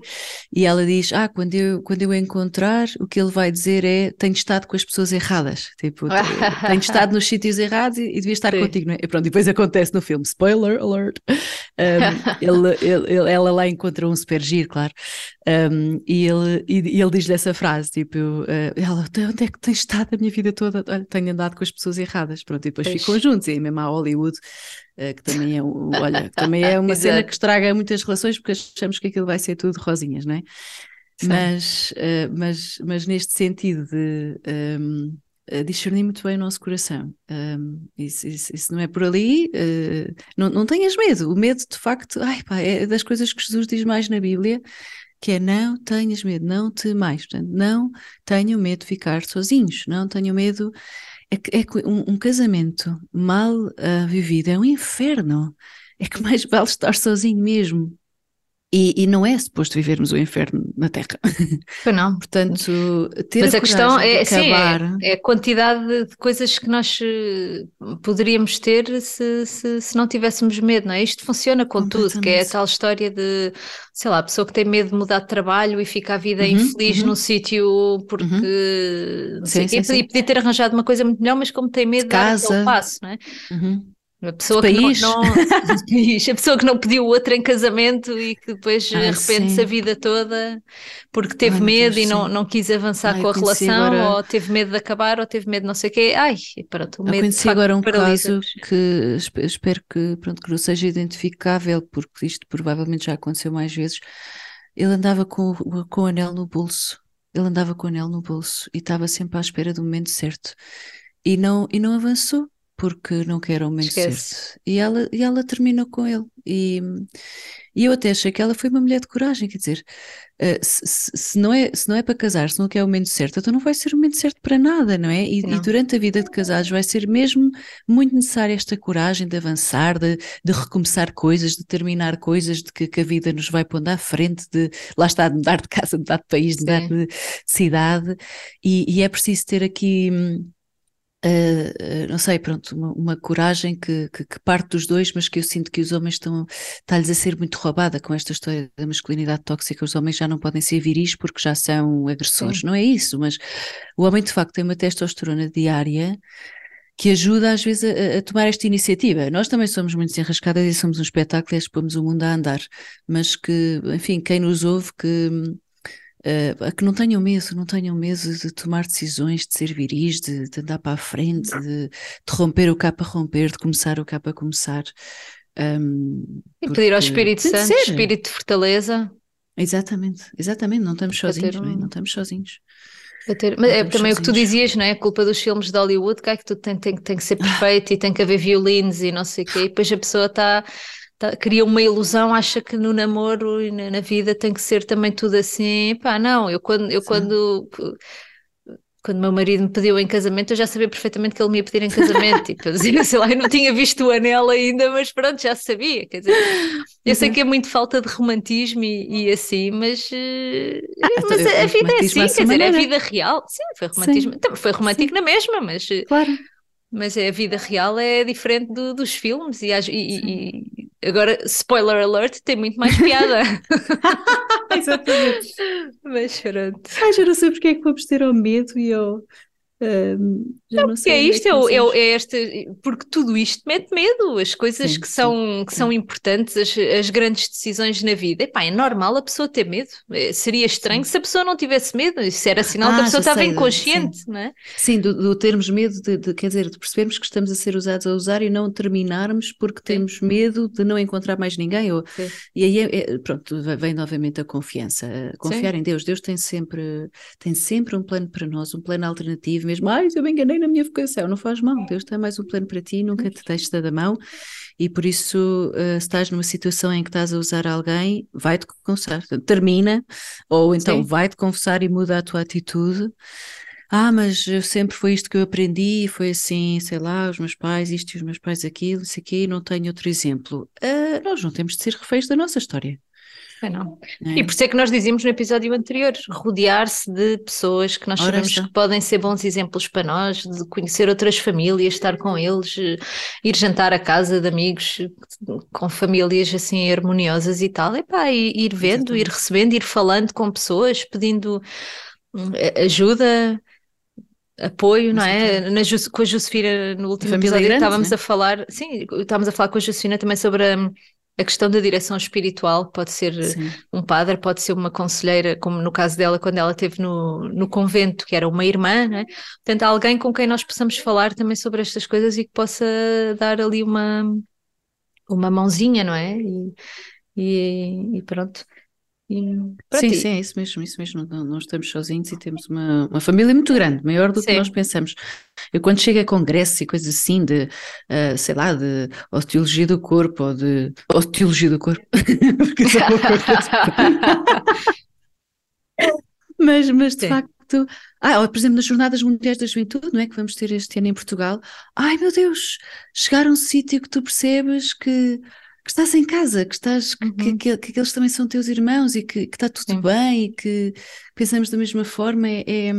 e ela diz, ah, quando eu, quando eu encontrar, o que ele vai dizer é, tenho estado com as pessoas erradas, tipo, tenho estado nos sítios errados e, e devia estar Sim. contigo, não é? E pronto, depois acontece no filme, spoiler alert, um, ele, ele, ele, ela lá encontra um super giro, claro, um, e ele, e, e ele diz-lhe essa frase, tipo, uh, ela, onde é que tens estado a minha vida toda, olha, tenho andado com as pessoas erradas, pronto, e depois Eixe. ficam juntos, e aí mesmo a Hollywood, uh, que também é, olha, também é uma cena que estraga muitas relações, porque achamos que aquilo vai ser tudo rosinhas, não é? Mas, uh, mas, mas neste sentido de um, ehm, discernir muito bem o nosso coração. Um, ehm, isso, isso, isso, não é por ali, uh, não, não tenhas medo. O medo, de facto, ai, pá, é das coisas que Jesus diz mais na Bíblia, que é não tenhas medo, não te mais, portanto, não tenham medo de ficar sozinhos, não tenham medo. É que, é que um, um, casamento mal uh, vivido é um inferno, é que mais vale estar sozinho mesmo. E, e, não é suposto vivermos o inferno na Terra. Pois não. Portanto, ter Mas a, a questão é, acabar... sim, é, é, a quantidade de coisas que nós eh, poderíamos ter se, se, se não tivéssemos medo, não é? Isto funciona com tudo, que é a tal história de, sei lá, a pessoa que tem medo de mudar de trabalho e fica a vida uhum, infeliz uhum. num sítio porque uhum. não sei sim, sim, e podia ter arranjado uma coisa muito melhor, mas como tem medo de, de dar aquele passo, não é? Uhum. A pessoa, que não, não, a pessoa que não pediu outra em casamento e que depois Ai, arrepende-se a vida toda porque teve Ai, medo Deus, e não, não quis avançar Ai, com a relação, agora... ou teve medo de acabar, ou teve medo de não sei o quê. Ai, pronto, o medo eu conheci agora um caso que espero que, pronto, que não seja identificável, porque isto provavelmente já aconteceu mais vezes. Ele andava com, com o anel no bolso. Ele andava com o anel no bolso e estava sempre à espera do momento certo. E não, e não avançou porque não quer o momento Esquece. certo. E ela, e ela terminou com ele. E, e eu até achei que ela foi uma mulher de coragem, quer dizer, uh, se, se, não é, se não é para casar, se não quer o momento certo, então não vai ser o momento certo para nada, não é? E, não. e durante a vida de casados vai ser mesmo muito necessária esta coragem de avançar, de, de recomeçar coisas, de terminar coisas, de que, que, a vida nos vai pondo à frente, de lá está, de mudar de casa, de mudar de país, de mudar de cidade, e, e é preciso ter aqui hum, Uh, não sei, pronto, uma, uma coragem que, que, que, parte dos dois, mas que eu sinto que os homens estão, está-lhes a ser muito roubada com esta história da masculinidade tóxica. Os homens já não podem ser viris porque já são agressores, Sim. não é isso, mas o homem de facto tem uma testosterona diária que ajuda às vezes a, a, tomar esta iniciativa. Nós também somos muito desenrascadas e somos um espetáculo e expomos o mundo a andar, mas que, enfim, quem nos ouve que uh, que não tenham medo, não tenham medo de tomar decisões, de ser viris, de, de andar para a frente, de, de romper o capa a romper, de começar o capa a começar. Um, e pedir ao Espírito Santo, Espírito de fortaleza. Exatamente, exatamente, não estamos sozinhos, um... não, é? não estamos sozinhos. Ter, mas é também sozinhos. o que tu dizias, não é? A culpa dos filmes de Hollywood, que é que tudo tem, tem, tem que ser perfeito e tem que haver violinos e não sei o quê, e depois a pessoa está tá, cria uma ilusão, acha que no namoro e na, na, vida tem que ser também tudo assim. Pá, não, eu quando, eu quando quando meu marido me pediu em casamento, eu já sabia perfeitamente que ele me ia pedir em casamento. tipo, eu dizia, sei lá, eu não tinha visto o anel ainda, mas pronto, já sabia. Quer dizer, eu sei que é muito falta de romantismo e, e assim, mas, eh, ah, mas então, a, a vida é assim, quer dizer, é a vida real. Sim, foi romantismo. Sim. Foi romântico Sim. na mesma, mas. Claro. Mas é, a vida real é diferente do, dos filmes e, e, e, agora, spoiler alert, tem muito mais piada. Exatamente. Mas pronto. Ai, já não sei porque é que vamos ter ao medo e ao, não, não sei. É, é isto, é, é, é, este, porque tudo isto mete medo, as coisas sim, que, são, sim, que sim. são importantes, as, as, grandes decisões na vida. Epá, é normal a pessoa ter medo. É, seria estranho se a pessoa não tivesse medo. Isso era sinal ah, que a ah, pessoa estava inconsciente, não é? Sim, do, do termos medo, de, de, quer dizer, de percebermos que estamos a ser usados a usar e não terminarmos porque temos medo de não encontrar mais ninguém. Ou, e aí, é, pronto, vem novamente a confiança. Confiar em Deus. Deus tem sempre, tem sempre um plano para nós, um plano alternativo, mesmo, ai, eu me enganei na minha vocação, não faz mal, Deus tem mais um plano para ti, nunca te deixa da mão e por isso uh, se estás numa situação em que estás a usar alguém, vai-te confessar, termina, ou então vai-te confessar e muda a tua atitude. Ah, mas sempre foi isto que eu aprendi, foi assim, sei lá, os meus pais, isto e os meus pais aquilo, isso aqui, não tenho outro exemplo. Uh, nós não temos de ser reféns da nossa história. É não. É. E por isso é que nós dizíamos no episódio anterior, rodear-se de pessoas que nós Ora sabemos que podem ser bons exemplos para nós, de conhecer outras famílias, estar com eles, ir jantar à casa de amigos com famílias assim harmoniosas e tal, e ir vendo, Exatamente. ir recebendo, ir falando com pessoas, pedindo hum, ajuda, apoio, não é? Na, com a Josefina, no último episódio, estávamos é? a falar, sim, estávamos a falar com a Josefina também sobre a a questão da direção espiritual pode ser Sim. um padre, pode ser uma conselheira, como no caso dela, quando ela esteve no, no convento, que era uma irmã, né? portanto, alguém com quem nós possamos falar também sobre estas coisas e que possa dar ali uma, uma mãozinha, não é? E, e, e pronto. Sim, sim, é isso mesmo, isso mesmo. Não, não, estamos sozinhos e temos uma, uma família muito grande, maior do sim. que nós pensamos. Eu quando chego a congressos e coisas assim de, uh, sei lá, de osteologia do corpo ou de osteologia do corpo, mas, mas de sim. facto, ah, por exemplo, nas Jornadas Mundiais da Juventude, não é que vamos ter este ano em Portugal, ai meu Deus, chegar a um sítio que tu percebes que que estás em casa, que estás, uhum. que, que, que, aqueles também são teus irmãos e que, que está tudo Sim. bem e que pensamos da mesma forma, é, é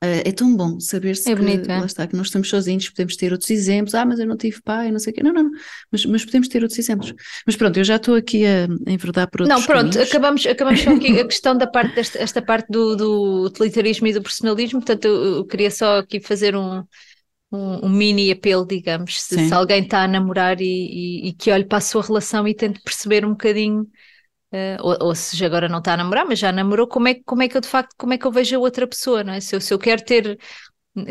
Uh, é tão bom saber-se é que, bonito, é? lá está, que não estamos sozinhos, podemos ter outros exemplos. Ah, mas eu não tive pai, não sei o quê. Não, não, não. Mas, mas podemos ter outros exemplos. Mas pronto, eu já estou aqui a enverdar por outros Não, pronto, caminhos. acabamos, acabamos só aqui a questão da parte desta esta parte do, do utilitarismo e do personalismo. Portanto, eu, eu queria só aqui fazer um, um, um mini apelo, digamos, se, se alguém está a namorar e, e, e, que olhe para a sua relação e tente perceber um bocadinho Uh, ou, ou se agora não está a namorar, mas já namorou, como é, como é que eu de facto, como é que eu vejo a outra pessoa, não é? Se eu, se eu quero ter,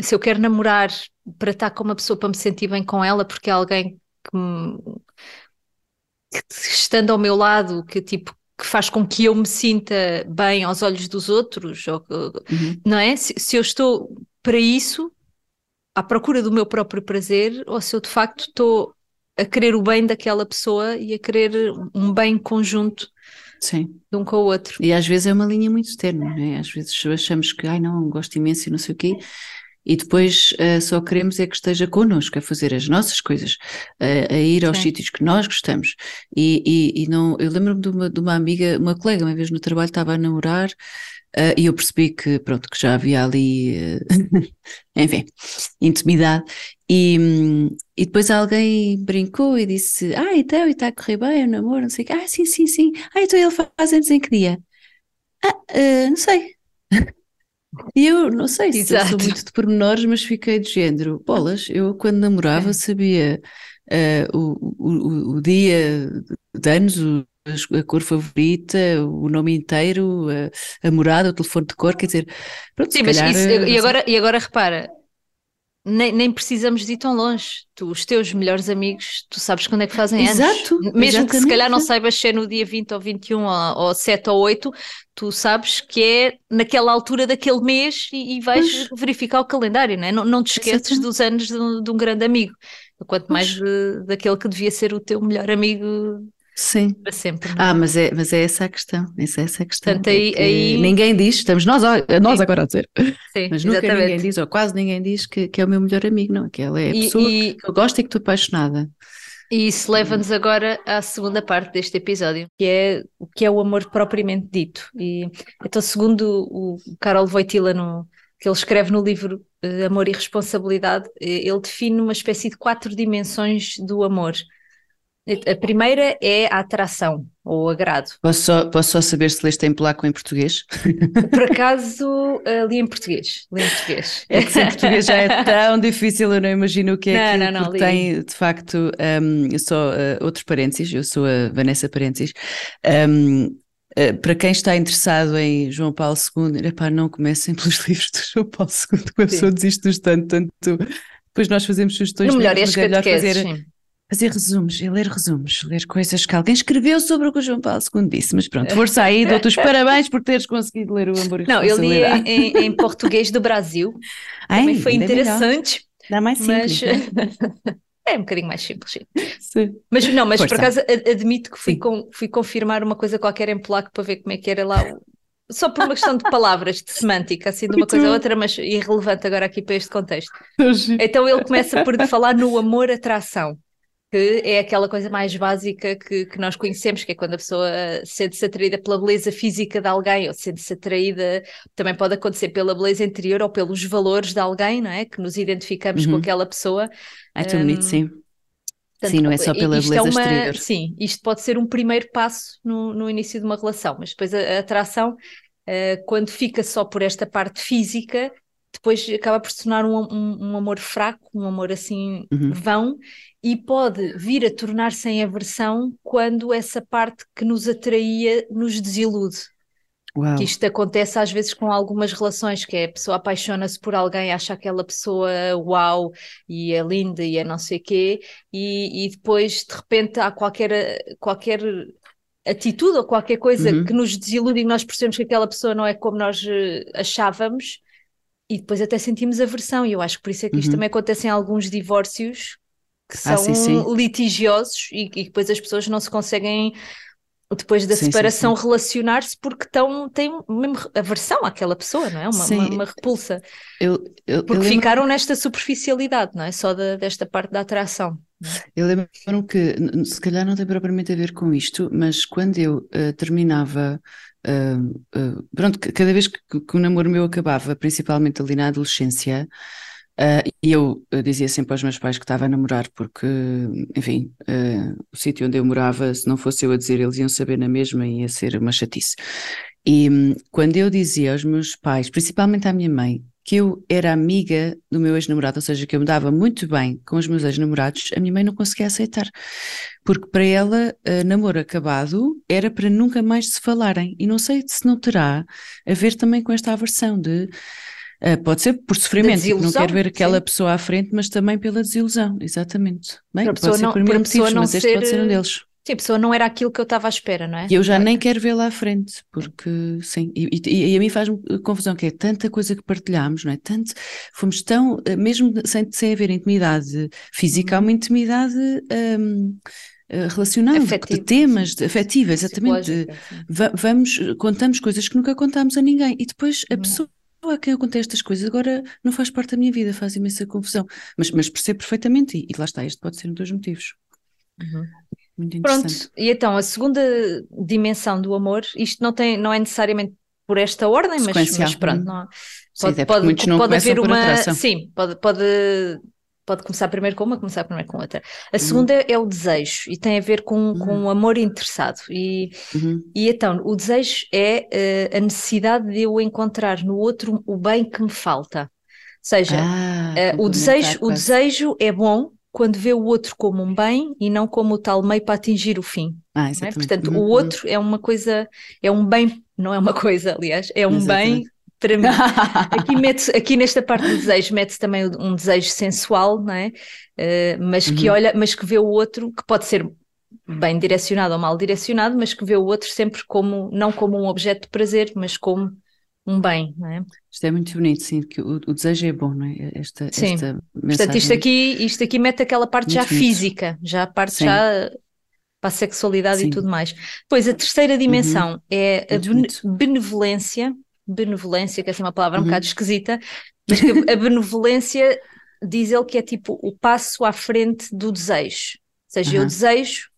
se eu quero namorar para estar com uma pessoa para me sentir bem com ela, porque é alguém que, me, que estando ao meu lado, que tipo que faz com que eu me sinta bem aos olhos dos outros, ou, uhum. não é? Se, se eu estou para isso, à procura do meu próprio prazer, ou se eu de facto estou a querer o bem daquela pessoa e a querer um bem conjunto Sim. de um com o outro. E às vezes é uma linha muito externa, não é? Às vezes achamos que, ai não, gosto imenso e não sei o quê, e depois uh, só queremos é que esteja connosco a fazer as nossas coisas, uh, a ir aos Sim. sítios que nós gostamos. E, e, e não, eu lembro-me de uma, de uma amiga, uma colega, uma vez no trabalho estava a namorar Uh, e eu percebi que, pronto, que já havia ali, uh, enfim, intimidade. E, e depois alguém brincou e disse: Ah, então, e está a correr bem o namoro? Não sei o quê. Ah, sim, sim, sim. Ah, então ele faz anos em que dia? Ah, uh, não sei. E eu não sei se Exato. sou muito de pormenores, mas fiquei de género. Bolas, eu quando namorava sabia o, o, o dia de anos, o a cor favorita, o nome inteiro, a, a, morada, o telefone de cor, quer dizer, pronto, Sim, mas calhar, isso, e, eh, agora, e agora repara, nem, nem, precisamos de ir tão longe. Tu, os teus melhores amigos, tu sabes quando é que fazem Exato, anos. Mesmo exatamente. que se calhar não saibas se é no dia 20 ou 21 ou, ou 7 ou 8, tu sabes que é naquela altura daquele mês e, e vais pois. verificar o calendário, não é? Não, não te esqueces exatamente. dos anos de um, de um, grande amigo. Quanto mais de, daquele que devia ser o teu melhor amigo Sim. Para sempre. É? Ah, mas é, mas é essa a questão. Essa é essa a questão. Portanto, aí, é aí... Ninguém diz, estamos nós, nós agora a dizer. Sim, mas nunca exatamente. ninguém diz, ou quase ninguém diz que, que é o meu melhor amigo, não. Que ela é a e, pessoa e... que eu gosto e que estou apaixonada. E isso leva-nos agora à segunda parte deste episódio, que é o que é o amor propriamente dito. E então, segundo o Carol Voitila, no, que ele escreve no livro eh, Amor e Responsabilidade, eh, ele define uma espécie de quatro dimensões do amor. A primeira é a atração ou agrado. Posso só, posso só saber se leste em polaco ou em português? Por acaso uh, li em português. Li em português. É que se em português já é tão difícil, eu não imagino o que é não, que não, não, tem de facto um, só uh, outros parênteses. Eu sou a Vanessa Parênteses. Um, Uh, para quem está interessado em João Paulo II, epá, não comecem pelos livros de João Paulo II, que a pessoa desiste tanto, tanto. Depois nós fazemos sugestões. No melhor, este é melhor fazer, sim fazer resumos e ler resumos, ler coisas que alguém escreveu sobre o que o João Paulo II disse, mas pronto, força aí, dou-te os parabéns por teres conseguido ler o Amor e Não, eu li em, em, português do Brasil, Ai, também foi interessante. Dá mais simples. Mas... Né? é um bocadinho mais simples, sim. Mas não, mas força. por acaso admito que fui, com, fui confirmar uma coisa qualquer em polaco para ver como é que era lá só por uma questão de palavras, de semântica, assim, de uma coisa a outra, mas irrelevante agora aqui para este contexto. Então ele começa por falar no amor-atração que é aquela coisa mais básica que, que nós conhecemos, que é quando a pessoa sente-se atraída pela beleza física de alguém, ou sente-se atraída, também pode acontecer pela beleza interior ou pelos valores de alguém, não é? Que nos identificamos uhum. com aquela pessoa. É tão bonito, um, sim. Portanto, sim, não é só pela beleza é uma, exterior. Sim, isto pode ser um primeiro passo no, no início de uma relação, mas depois a, a atração, uh, quando fica só por esta parte física, depois acaba por se tornar um, um, um amor fraco, um amor assim uhum. vão, e pode vir a tornar-se em aversão quando essa parte que nos atraía nos desilude. Uau. Que isto acontece às vezes com algumas relações, que é a pessoa apaixona-se por alguém, acha aquela pessoa uau e é linda e é não sei quê, e, e depois de repente há qualquer, qualquer atitude ou qualquer coisa uhum. que nos desilude e nós percebemos que aquela pessoa não é como nós eh, achávamos, e depois até sentimos aversão, e eu acho que por isso é que isto uhum. também acontece em alguns divórcios que são ah, sim, sim. litigiosos e, e depois as pessoas não se conseguem depois da sim, separação relacionar-se porque tão, têm mesmo aversão àquela pessoa, não é? Uma, uma, uma repulsa. Eu, eu, porque eu ficaram nesta superficialidade, não é? Só da, desta parte da atração. Eu lembro-me que, se calhar não tem propriamente a ver com isto, mas quando eu uh, terminava, uh, uh, pronto, cada vez que, que, o namoro meu acabava, principalmente ali na adolescência, e eu dizia sempre aos meus pais que estava a namorar, porque, enfim, o sítio onde eu morava, se não fosse eu a dizer, eles iam saber na mesma e ia ser uma chatice. E um, quando eu dizia aos meus pais, principalmente à minha mãe, que eu era amiga do meu ex-namorado, ou seja, que eu me dava muito bem com os meus ex-namorados, a minha mãe não conseguia aceitar. Porque para ela, uh, namoro acabado era para nunca mais se falarem. E não sei se não terá a ver também com esta aversão de. Uh, pode ser por sofrimento, tipo, não quero ver aquela sim. pessoa à frente, mas também pela desilusão, exatamente. Bem, pode ser não, por mil motivos, mas este pode ser um deles. Sim, a pessoa não era aquilo que eu estava à espera, não é? E eu já nem quero vê-la à frente, porque sim, e, e, e a mim faz-me confusão que é tanta coisa que partilhámos, não é? Tanto, fomos tão, eh, mesmo sem, sem haver intimidade física, há uma uhum. intimidade um, eh, relacionada, de temas, de, afetiva, exatamente. vamos, contamos coisas que nunca contámos a ninguém e depois a uhum. pessoa a quem eu contei estas coisas agora não faz parte da minha vida, faz imensa confusão. Mas, mas percebo perfeitamente, e, e lá está, este pode ser um dos motivos. Uhum. Muito Pronto, e então a segunda dimensão do amor, isto não, tem, não é necessariamente por esta ordem, mas, mas pronto, não, pode, sim, pode, pode haver uma. Sim, pode, pode, pode começar primeiro com uma, começar primeiro com outra. A uhum. segunda é, é o desejo e tem a ver com, uhum. com o amor interessado. E, uhum. e então, o desejo é uh, a necessidade de eu encontrar no outro o bem que me falta. Ou seja, ah, uh, o, desejo, o desejo é bom, quando vê o outro como um bem e não como o tal meio para atingir o fim. Ah, é? Portanto, uhum. o outro é uma coisa, é um bem, não é uma coisa, aliás, é um exatamente. bem para mim. aqui, mete, aqui nesta parte do desejo mete-se também um desejo sensual, não é? Uh, mas que uhum. olha, mas que vê o outro, que pode ser bem direcionado ou mal direcionado, mas que vê o outro sempre como, não como um objeto de prazer, mas como um bem, não é? Isto é muito bonito, sim, que o, o desejo é bom, não é? Esta, sim. Esta Portanto, isto aqui, isto aqui mete aquela parte já bonito. física, já a parte sim. já para a sexualidade sim. e tudo mais. Pois a terceira dimensão uhum. é a ben benevolência, benevolência, que é assim uma palavra um uhum. bocado esquisita, mas que a benevolência diz ele que é tipo o passo à frente do desejo. Ou seja, uhum. eu desejo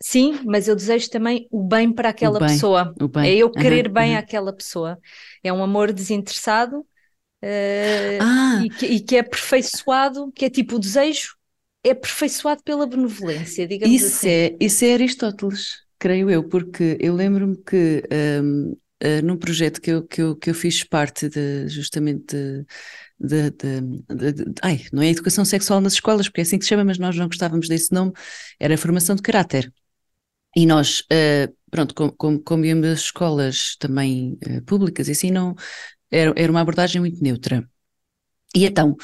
Sim, mas eu desejo também o bem para aquela bem, pessoa. É eu querer uhum, bem àquela pessoa. É um amor desinteressado uh, ah. e, que, e, que, é aperfeiçoado, que é tipo o desejo é aperfeiçoado pela benevolência, digamos isso assim. É, isso é Aristóteles, creio eu, porque eu lembro-me que um, uh, eh, num projeto que eu, que, eu, que eu fiz parte de, justamente de, de, de, de, ai, não é educação sexual nas escolas, porque é assim que se chama, mas nós não gostávamos desse nome, era formação de caráter. E nós, uh, pronto, como, como íamos às escolas também uh, públicas e assim, não, era, era uma abordagem muito neutra. E então,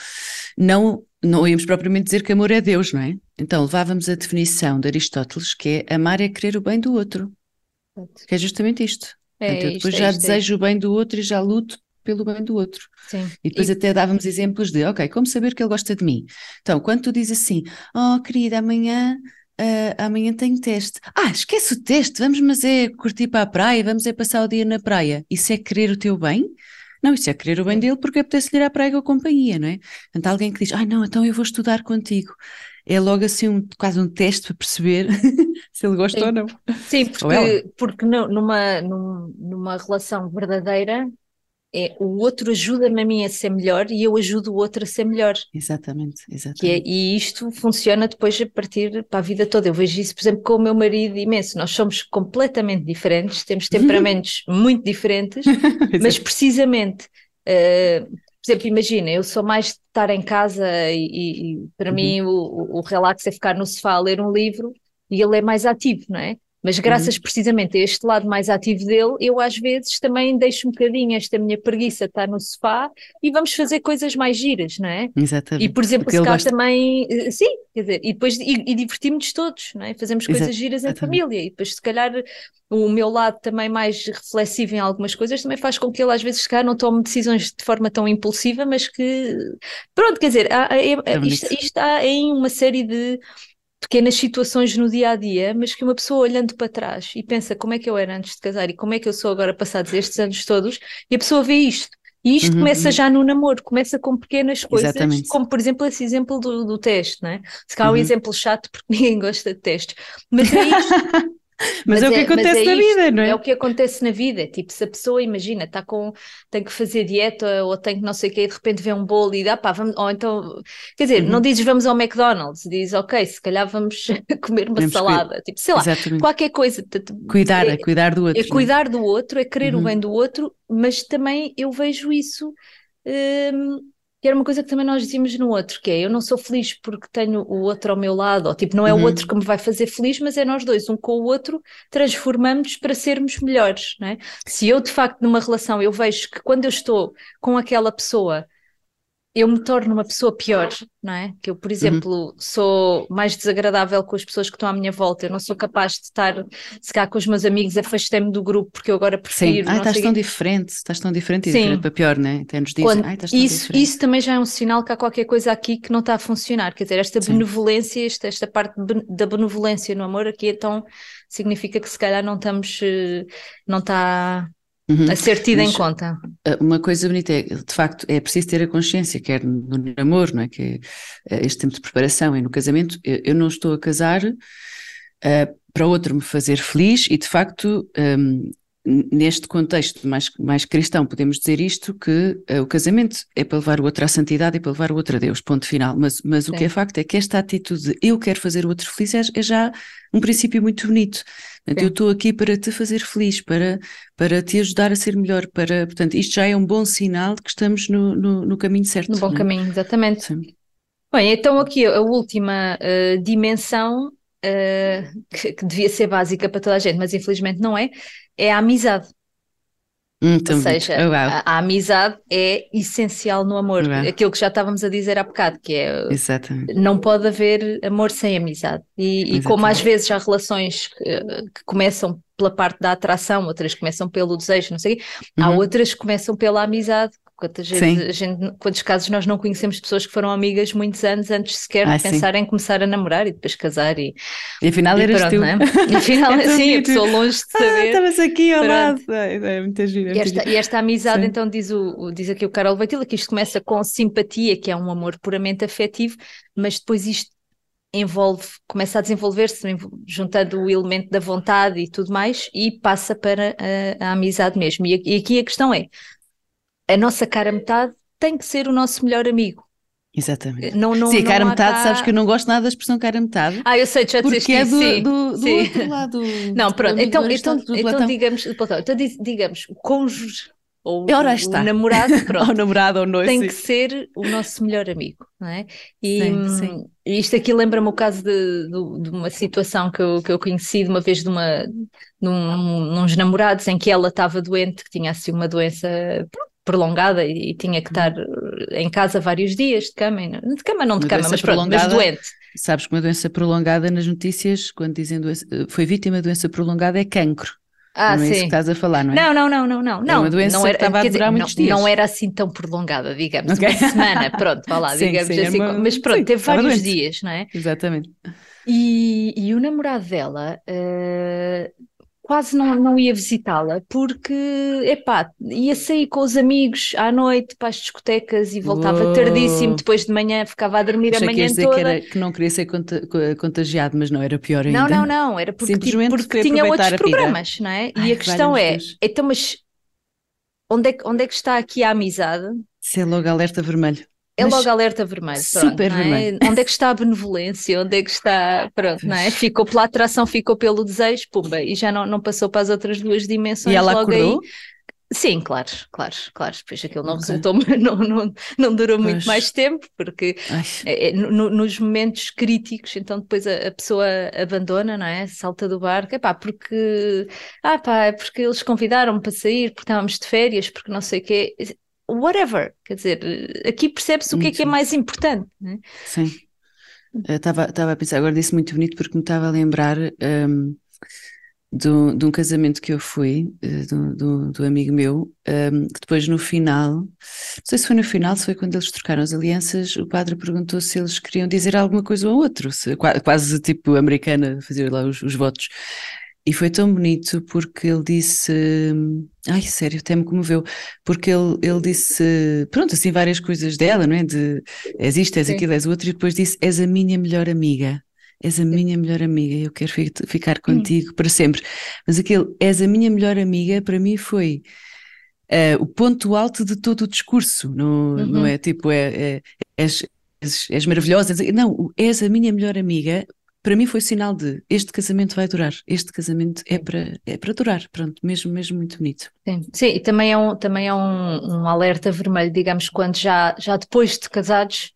não, não íamos propriamente dizer que amor é Deus, não é? Então levávamos a definição de Aristóteles, que é amar é querer o bem do outro. Que é justamente isto. É, Portanto, eu depois isto, já é isto, desejo é. o bem do outro e já luto pelo bem do outro. Sim. E depois e... até dávamos exemplos de, ok, como saber que ele gosta de mim? Então, quando tu dizes assim, oh querida, amanhã Uh, amanhã tenho teste. Ah, esquece o teste, vamos mas é curtir para a praia, vamos é passar o dia na praia. Isso é querer o teu bem? Não, isso é querer o bem dele porque apetece-lhe ir à praia com a companhia, não é? Portanto, alguém que diz, ai ah, não, então eu vou estudar contigo. É logo assim um, quase um teste para perceber se ele gosta Sim. ou não. Sim, porque, porque numa, numa relação verdadeira é o outro ajuda-me a mim a ser melhor e eu ajudo o outro a ser melhor. Exatamente, exatamente. É, e isto funciona depois a partir para a vida toda. Eu vejo isso, por exemplo, com o meu marido imenso. Nós somos completamente diferentes, temos temperamentos muito diferentes, mas precisamente, uh, por exemplo, imagina, eu sou mais de estar em casa e, e para uhum. mim o, o relax é ficar no sofá a ler um livro e ele é mais ativo, não é? Mas graças uhum. precisamente a este lado mais ativo dele, eu às vezes também deixo um bocadinho esta minha preguiça estar no sofá e vamos fazer coisas mais giras, não é? Exatamente. E por exemplo, se gosta... também, eh, sim, quer dizer, e depois e, e divertimos-nos todos, não é? Fazemos coisas giras em família e depois se calhar o meu lado também mais reflexivo em algumas coisas também faz com que ele às vezes se calhar não tome decisões de forma tão impulsiva, mas que pronto, quer dizer, há, é, é, isto, isto há em uma série de pequenas situações no dia a dia, mas que uma pessoa olhando para trás e pensa como é que eu era antes de casar e como é que eu sou agora passados estes anos todos, e a pessoa vê isto. E isto uhum, começa uhum. já no namoro, começa com pequenas coisas, Exatamente. como por exemplo esse exemplo do, do teste, não é? Se calhar uhum. um exemplo chato porque ninguém gosta de testes, mas é isto. Mas, mas, é o que é, acontece é na isto, vida, não é? É o que acontece na vida. Tipo, se a pessoa, imagina, está com, tem que fazer dieta ou tem que não sei o quê, e de repente vê um bolo e dá, pá, vamos, ou então, quer dizer, uhum. não dizes vamos ao McDonald's, dizes, ok, se calhar vamos comer uma salada, tipo, sei lá, Exatamente. qualquer coisa. Cuidar, é, é cuidar do outro. É, é cuidar do outro, é querer uhum. o bem do outro, mas também eu vejo isso. Hum, que era uma coisa que também nós dizíamos no outro, que é eu não sou feliz porque tenho o outro ao meu lado, ou tipo, não é uhum. o outro que me vai fazer feliz, mas é nós dois, um com o outro, transformamos para sermos melhores, não é? Se eu de facto numa relação eu vejo que quando eu estou com aquela pessoa eu me torno uma pessoa pior, não é? Que eu, por uhum. exemplo, uhum. sou mais desagradável com as pessoas que estão à minha volta, eu não sou capaz de estar, se cá com os meus amigos, afastei-me do grupo porque eu agora prefiro. Sim, ah, estás tão diferente, estás tão diferente, Sim. diferente para pior, não é? Até nos dizem, Quando, estás tão isso, diferente. isso também já é um sinal que há qualquer coisa aqui que não está a funcionar, quer dizer, esta Sim. benevolência, esta, esta parte da benevolência no amor aqui, então significa que se calhar não estamos, eh, não está Uhum. a ser tida Mas, em conta. Eh, uma coisa bonita é, de facto, é preciso ter a consciência, quer no namoro, não é? que é este tempo de preparação e no casamento, eu não estou a casar uh, para outro me fazer feliz e, de facto, um, neste contexto mais, mais cristão, podemos dizer isto, que uh, o casamento é para levar o outro à santidade e para levar o outro a Deus, ponto final. Mas, mas o que é facto é que esta atitude de eu quero fazer o outro feliz é, é já um princípio muito bonito. Portanto, eu estou aqui para te fazer feliz, para, para te ajudar a ser melhor, para, portanto, isto já é um bom sinal de que estamos no, no, no caminho certo. No bom é? caminho, exatamente. Sim. Bem, então aqui a última uh, dimensão uh, que, que, devia ser básica para toda a gente, mas infelizmente não é, é a amizade. Hum, Ou seja, wow. a, a, amizade é essencial no amor. Wow. Aquilo que já estávamos a dizer há bocado, que é Exatamente. não pode haver amor sem amizade. E, e como às vezes há relações que, que, começam pela parte da atração, outras começam pelo desejo, não sei uhum. há outras que começam pela amizade, Quantas vezes, gente, quantos casos nós não conhecemos pessoas que foram amigas muitos anos antes sequer ah, de pensar sim. em começar a namorar e depois casar e, e afinal e eras pronto, tu. É? E afinal, é sim, a pessoa longe de ah, saber. Ah, estavas aqui ao pronto. lado. É, é. É e, esta, e esta amizade, sim. então, diz, o, diz aqui o Carol Veitila, que isto começa com simpatia, que é um amor puramente afetivo, mas depois isto envolve, começa a desenvolver-se juntando o elemento da vontade e tudo mais e passa para a, a amizade mesmo. E, e aqui a questão é, a nossa cara metade tem que ser o nosso melhor amigo. Exatamente. Não, não, sim, a cara metade, cá... sabes que eu não gosto nada da expressão cara metade. Ah, eu sei, já disseste é do, sim, do, do outro lado. Não, pronto, então, então, então digamos, então digamos, o cônjuge ou Ora está. o namorado, pronto, ou namorado ou noivo, tem sim. que ser o nosso melhor amigo, não é? E, sim, sim. isto aqui lembra-me o caso de, de, de, uma situação que eu, que eu conheci de uma vez de uma, num, nos namorados em que ela estava doente, que tinha assim uma doença prolongada e, e, tinha que estar em casa vários dias de cama, de cama não de uma cama, mas pronto, mas doente. Sabes que uma doença prolongada nas notícias, quando dizem doença, foi vítima de doença prolongada, é cancro. Ah, não é sim. isso que estás a falar, não é? Não, não, não, não, não. É uma doença não era, que estava a durar dizer, muitos não, dias. Não era assim tão prolongada, digamos, okay. uma semana, pronto, vá lá, sim, digamos sim, assim. Uma... Mas pronto, sim, teve vários doente. dias, não é? Exatamente. E, e o namorado dela uh, quase não, não ia visitá-la porque, epá, ia sair com os amigos à noite para as discotecas e voltava Uou. tardíssimo, depois de manhã ficava a dormir Achei a manhã que toda. Que, era, que não queria ser contagiado, mas não era pior ainda. Não, não, não, era porque, tipo, porque tinha outros programas, não é? Ai, e a questão é, Deus. então, mas onde é, que, onde é que está aqui a amizade? Isso é logo alerta vermelho. É logo alerta vermelho. Pronto, super é? vermelho. Onde é que está a benevolência? Onde é que está. Pronto, não é? Ficou pela atração, ficou pelo desejo, pumba, e já não, não passou para as outras duas dimensões. E ela logo acordou? Aí. Sim, claro, claro, claro. Depois aquilo não okay. resultou, não, não, não durou pois. muito mais tempo, porque é, é, no, nos momentos críticos, então depois a, a, pessoa abandona, não é? Salta do barco, é pá, porque, ah pá, é porque eles convidaram-me para sair, porque estávamos de férias, porque não sei o quê whatever. Quer dizer, aqui percebe-se o que é que é mais importante. Né? Sim. Estava a pensar, agora disse muito bonito porque me estava a lembrar um, do, de um casamento que eu fui, eh, do, do, do amigo meu, um, que depois no final, não sei se foi no final, se foi quando eles trocaram as alianças, o padre perguntou se eles queriam dizer alguma coisa ao outro, se, quase tipo americana, fazer lá os, os votos. E foi tão bonito porque ele disse. Ai, sério, até me comoveu. Porque ele, ele disse, pronto, assim, várias coisas dela, não é? De és isto, és Sim. aquilo, és outro, e depois disse: És a minha melhor amiga. És a minha melhor amiga, eu quero ficar contigo Sim. para sempre. Mas aquele és a minha melhor amiga, para mim foi uh, o ponto alto de todo o discurso, não, uhum. não é tipo, é, é és, és, és maravilhosa, não, és a minha melhor amiga, para mim foi sinal de este casamento vai durar, este casamento é para, é para durar, pronto, mesmo, mesmo muito bonito. Sim, Sim e também é, um, também é um, um alerta vermelho, digamos, quando já, já depois de casados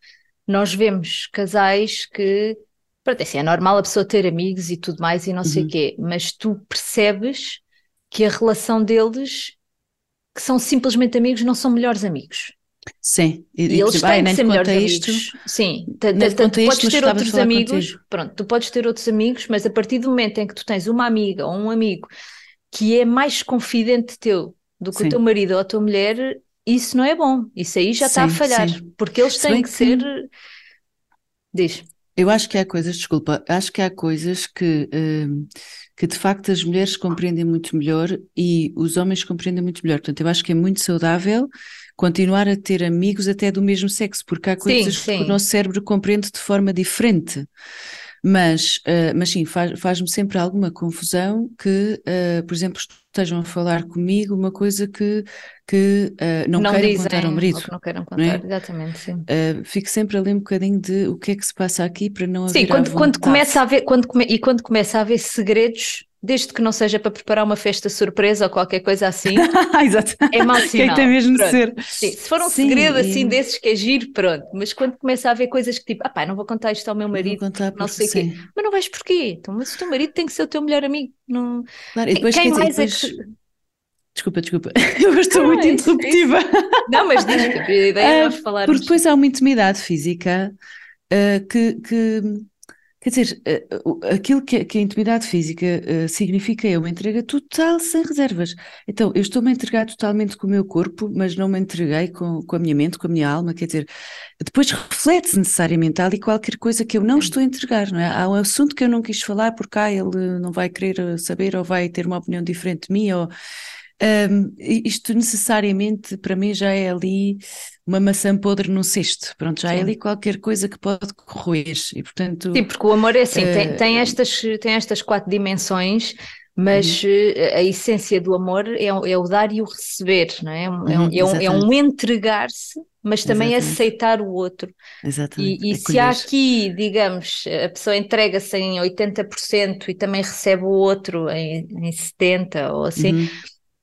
nós vemos casais que, pronto, assim, é normal a pessoa ter amigos e tudo mais e não sei o uhum. quê, mas tu percebes que a relação deles, que são simplesmente amigos, não são melhores amigos. Sim, e, e eles têm que ser melhores isto, amigos. Sim, tu podes ter outros amigos, pronto, tu podes ter outros amigos, mas a partir do momento em que tu tens uma amiga ou um amigo que é mais confidente teu do que o teu marido ou a tua mulher, isso não é bom. Isso aí já está a falhar, porque eles têm que, que ser. Diz. Eu acho que há coisas, desculpa, acho que há coisas que, hum, que de facto as mulheres compreendem muito melhor e os homens compreendem muito melhor. Portanto, eu acho que é muito saudável continuar a ter amigos até do mesmo sexo, porque há coisas sim, sim. que o nosso cérebro compreende de forma diferente. Mas, uh, mas sim, faz, faz-me sempre alguma confusão que, uh, por exemplo, estejam a falar comigo uma coisa que, que uh, não, não queiram dizem, contar ao marido. não queiram contar, é? exatamente, sim. fico sempre ali um bocadinho de o que é que se passa aqui para não haver Sim, quando, quando começa a haver, quando come, e quando começa a haver segredos desde que não seja para preparar uma festa surpresa ou qualquer coisa assim, Exato. é mau sinal. Que tem mesmo de ser. Sim, se for um Sim, segredo assim desses que é giro, pronto. Mas quando começa a haver coisas que tipo, ah pá, não vou contar isto ao meu marido, não, não sei o quê. Mas não vais porquê? Então, mas o teu marido tem que ser o teu melhor amigo. Não... Claro, e depois, Quem mais depois... é que... Desculpa, desculpa, eu estou muito é interruptiva. Não, mas diz que a ideia é nós falarmos. Porque depois há uma intimidade física uh, que, que Quer dizer, eh, aquilo que, a intimidade física eh, significa é uma entrega total, sem reservas. Então, eu estou-me a entregar totalmente com o meu corpo, mas não me entreguei com, com a minha mente, com a minha alma. Quer dizer, depois reflete-se necessariamente ali qualquer coisa que eu não estou a entregar, não é? Há um assunto que eu não quis falar porque ah, ele não vai querer saber ou vai ter uma opinião diferente de mim, ou um, isto necessariamente para mim já é ali uma maçã podre no cesto, pronto, já é Sim. é ali qualquer coisa que pode corroer e portanto... Sim, porque o amor é assim, uh, tem, tem, estas, tem estas quatro dimensões, mas uhum. Eh, a essência do amor é, é, o dar e o receber, não é? É um, uhum, é um, é um entregar-se, mas também exatamente. aceitar o outro. Exatamente. E, e se há aqui, digamos, a pessoa entrega-se em 80% e também recebe o outro em, em 70% ou assim... Uhum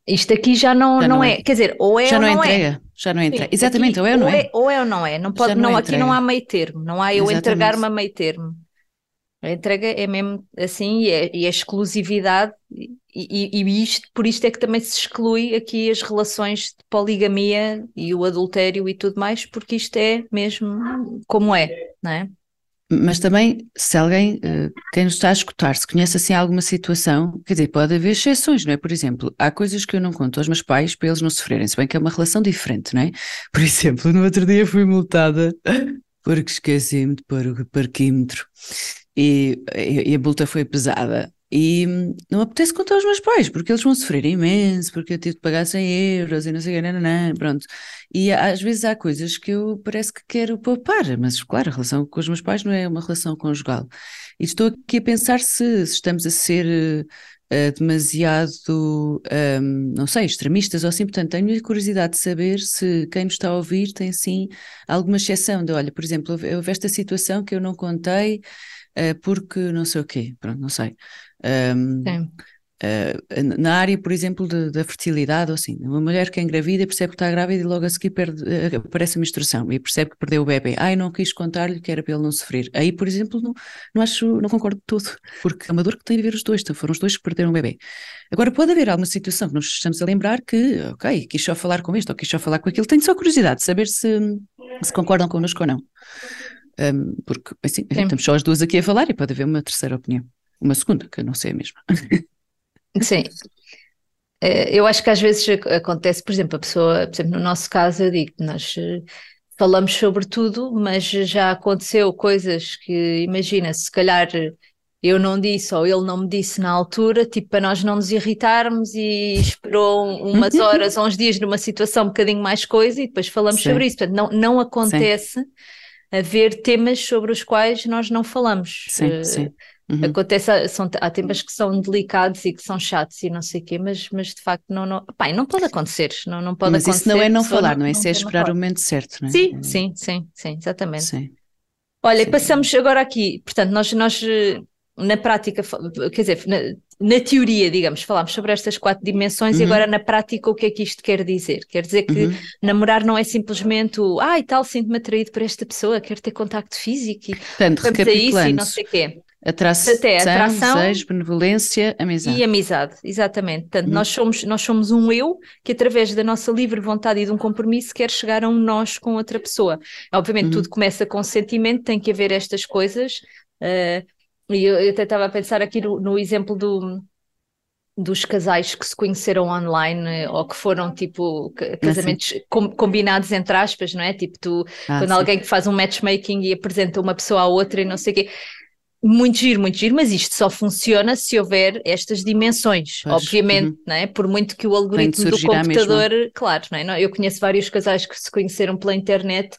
isto aqui já não, já não, não é. é. quer dizer, ou é já ou não, não é. entrega, é. Já não entrega, Sim, exatamente, ou é ou não é. é. Ou é ou não é, não pode, não, não aqui não há meio termo, não há eu entregar-me a meio termo. A entrega é mesmo assim e é, e é exclusividade e, e, e, isto, por isto é que também se exclui aqui as relações de poligamia e o adultério e tudo mais, porque isto é mesmo como é, não é? Mas também, se alguém, eh, quem nos está a escutar, se conhece assim alguma situação, quer dizer, pode haver exceções, não é? Por exemplo, há coisas que eu não conto aos meus pais para eles não sofrerem, se bem que é uma relação diferente, não é? Por exemplo, no outro dia fui multada porque esqueci-me de pôr o parquímetro e, e a multa foi pesada. E não apetece contar aos meus pais, porque eles vão sofrer imenso, porque eu tive de pagar 100 euros e não sei o que, pronto. E às vezes há coisas que eu parece que quero poupar, mas claro, a relação com os meus pais não é uma relação conjugal. E estou aqui a pensar se, se estamos a ser uh, demasiado, um, não sei, extremistas ou assim, portanto tenho curiosidade de saber se quem nos está a ouvir tem sim alguma exceção de, olha, por exemplo, houve esta situação que eu não contei, uh, porque não sei o quê, pronto, não sei. Um, uh, na área, por exemplo, de, da fertilidade, ou assim, uma mulher que é engravida percebe que está grávida e logo a seguir perde, uh, aparece a menstruação e percebe que perdeu o bebê. Ai, não quis contar-lhe que era para ele não sofrer. Aí, por exemplo, não, não acho, não concordo de tudo, porque é uma dor que tem a ver os dois, então foram os dois que perderam o bebê. Agora, pode haver alguma situação que nós estamos a lembrar que, ok, quis só falar com isto ou quis só falar com aquilo, tenho só curiosidade de saber se, se concordam connosco ou não. Um, porque, assim, estamos só as duas aqui a falar e pode haver uma terceira opinião uma segunda, que eu não sei a mesma. Sim. É, eu acho que às vezes acontece, por exemplo, a pessoa, por exemplo, no nosso caso, eu digo, nós eh, falamos sobre tudo, mas já aconteceu coisas que, imagina, se calhar eu não disse ou ele não me disse na altura, tipo, para nós não nos irritarmos e esperou umas horas ou uns dias numa situação um bocadinho mais coisa e depois falamos Sim. sobre isso. Portanto, não, não acontece Sim. haver temas sobre os quais nós não falamos. Sim, uh, sim. Uhum. Acontece, são, há temas que são delicados e que são chatos e não sei o quê, mas, mas de facto não, não, não pode acontecer, não, não pode mas acontecer. Isso não é não falar, não, é? Isso é esperar o momento certo, não é? Sim, sim, sim, sim, exatamente. Sim. Olha, sim. passamos agora aqui, portanto, nós, nós na prática, quer dizer, na, na teoria, digamos, falámos sobre estas quatro dimensões uhum. e agora na prática o que é que isto quer dizer? Quer dizer que uhum. namorar não é simplesmente o, ah, e tal, sinto-me atraído por esta pessoa, quero ter contacto físico e Portanto, vamos a isso e não sei o quê. Atração, Até atração, desejo, benevolência, amizade. E amizade, exatamente. Portanto, uhum. nós, somos, nós somos um eu que, através da nossa livre vontade e de um compromisso, quer chegar a um nós com outra pessoa. Obviamente, uhum. tudo começa com sentimento, tem que haver estas coisas. Uh, e eu, eu, até estava a pensar aqui no, no exemplo do, dos casais que se conheceram online ou que foram tipo ah, casamentos com, combinados entre aspas, não é? Tipo, tu, ah, quando sim. alguém que faz um matchmaking e apresenta uma pessoa à outra e não sei o quê muito giro, muito giro, mas isto só funciona se houver estas dimensões, pois, obviamente, uhum. não é? Por muito que o algoritmo do computador, claro, não é? Eu conheço vários casais que se conheceram pela internet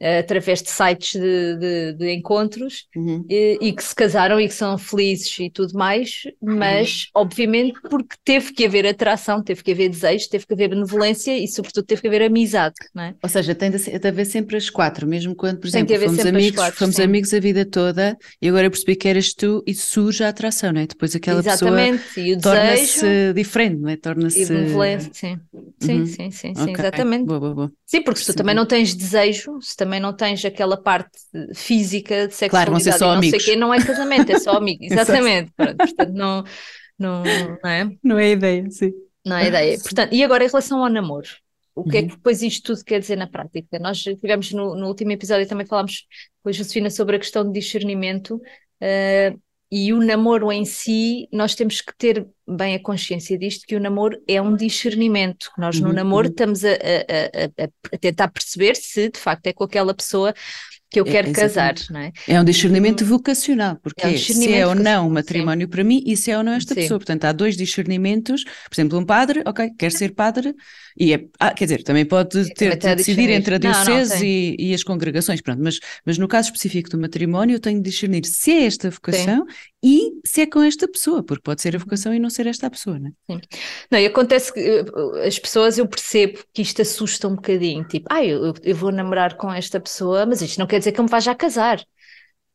através de sites de, de, de encontros uhum. e, e, que se casaram e que são felizes e tudo mais, mas uhum. obviamente porque teve que haver atração, teve que haver desejo, teve que haver benevolência e sobretudo teve que haver amizade, não é? Ou seja, tem de, de haver sempre as quatro, mesmo quando, por exemplo, fomos amigos, quatro, fomos amigos a vida toda e agora eu percebi que eras tu e surge a atração, não é? Depois aquela exatamente. pessoa torna-se diferente, não é? Torna-se... E benevolência, sim. Sim, uhum. sim, sim, sim, okay. exatamente. Boa, boa, boa. Sim, porque se tu também não tens desejo, se também não tens aquela parte física de sexualidade claro, não, ser só amigos. sei quê, não é casamento, é só amigo, exatamente. Pronto, portanto, não, não, não é? Não é ideia, sim. Não é ideia. Portanto, e agora em relação ao namoro, o que uhum. é que depois isto tudo quer dizer na prática? Nós tivemos no, no último episódio também falámos com a Josefina sobre a questão de discernimento uh, e o namoro em si, nós temos que ter bem a consciência disto, que o namoro é um discernimento. Nós no uhum, namoro uhum. estamos a, a, a, a, tentar perceber se de facto é com aquela pessoa que eu é, quero é, casar, não é? É um discernimento vocacional, porque é um se é ou não um matrimónio sim. para mim e se é ou não esta sim. pessoa. Portanto, há dois discernimentos, por exemplo, um padre, ok, quer ser padre, e é, ah, quer dizer, também pode ter de decidir entre a diocese não, não, e, e, as congregações, pronto, mas, mas no caso específico do matrimónio eu tenho de discernir se é esta vocação sim. E se é com esta pessoa, porque pode ser a vocação e não ser esta a pessoa, não é? Sim. Não, e acontece que eh, as pessoas, eu percebo que isto assusta um bocadinho, tipo, ah, eu, eu vou namorar com esta pessoa, mas isto não quer dizer que eu me vá já casar.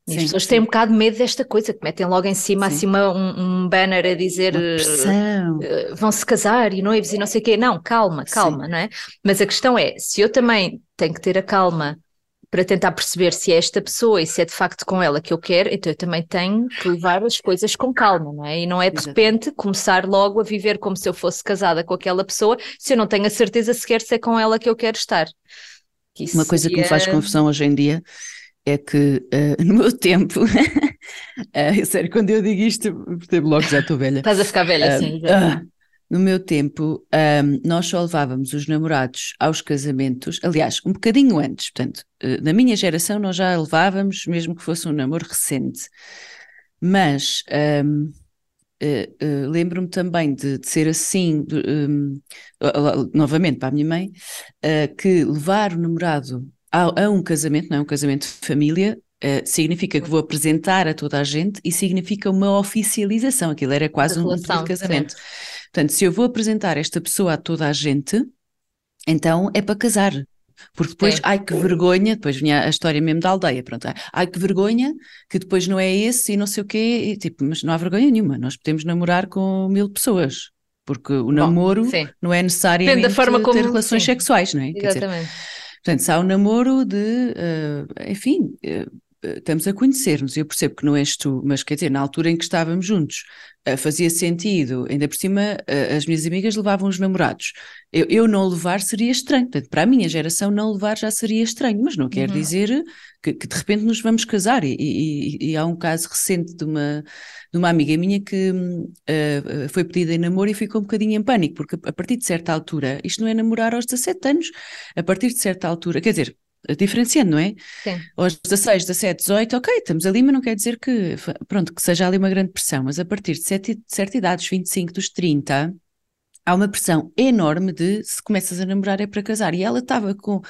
E sim, as pessoas sim. têm um bocado de medo desta coisa, que metem logo em cima assim um, um banner a dizer uh, vão se casar e noivos e não sei o quê. Não, calma, calma, sim. não é? Mas a questão é, se eu também tenho que ter a calma para tentar perceber se é esta pessoa e se é de facto com ela que eu quero, então eu também tenho que levar as coisas com calma, não é? E não é de repente começar logo a viver como se eu fosse casada com aquela pessoa, se eu não tenho a certeza sequer se é com ela que eu quero estar. Uma coisa seria... que me faz confusão hoje em dia é que uh, no meu tempo, uh, sério, quando eu digo isto, percebo logo que já estou velha. Estás a ficar velha, uh, sim. no meu tempo, um, nós só levávamos os namorados aos casamentos, aliás, um bocadinho antes, portanto, na minha geração nós já levávamos, mesmo que fosse um namoro recente. Mas um, Uh, uh, lembro-me também de, de, ser assim, de, um, novamente para a minha mãe, uh, que levar o namorado a, a um casamento, não é um casamento de família, significa que vou apresentar a toda a gente e significa uma oficialização. Aquilo era quase um de casamento. Portanto, se eu vou apresentar esta pessoa a toda a gente, então é para casar. Porque depois, ai que vergonha, depois vinha a história mesmo da aldeia, pronto, ai que vergonha, que depois não é esse e não sei o quê, e, tipo, mas não há vergonha nenhuma, nós podemos namorar com mil pessoas, porque o Bom, namoro sim. não é necessariamente da forma como, ter relações sim. sexuais, não é? Exatamente. Portanto, se há um namoro de, uh, enfim, uh, estamos a conhecer-nos, eu percebo que não és tu, mas quer dizer, na altura em que estávamos juntos, fazia sentido, ainda por cima, uh, as minhas amigas levavam os namorados. Eu, eu, não levar seria estranho, portanto, para a minha geração não levar já seria estranho, mas não quer uhum. dizer que, que, de repente nos vamos casar. E, e, e, há um caso recente de uma, de uma amiga minha que uh, foi pedida em namoro e ficou um bocadinho em pânico, porque a partir de certa altura, isto não é namorar aos 17 anos, a partir de certa altura, quer dizer, diferenciando, não é? Sim. Aos 16, 17, 18, ok, estamos ali, mas não quer dizer que, pronto, que seja ali uma grande pressão, mas a partir de certa, de certa idade, dos 25, dos 30, há uma pressão enorme de se começas a namorar é para casar. E ela estava com.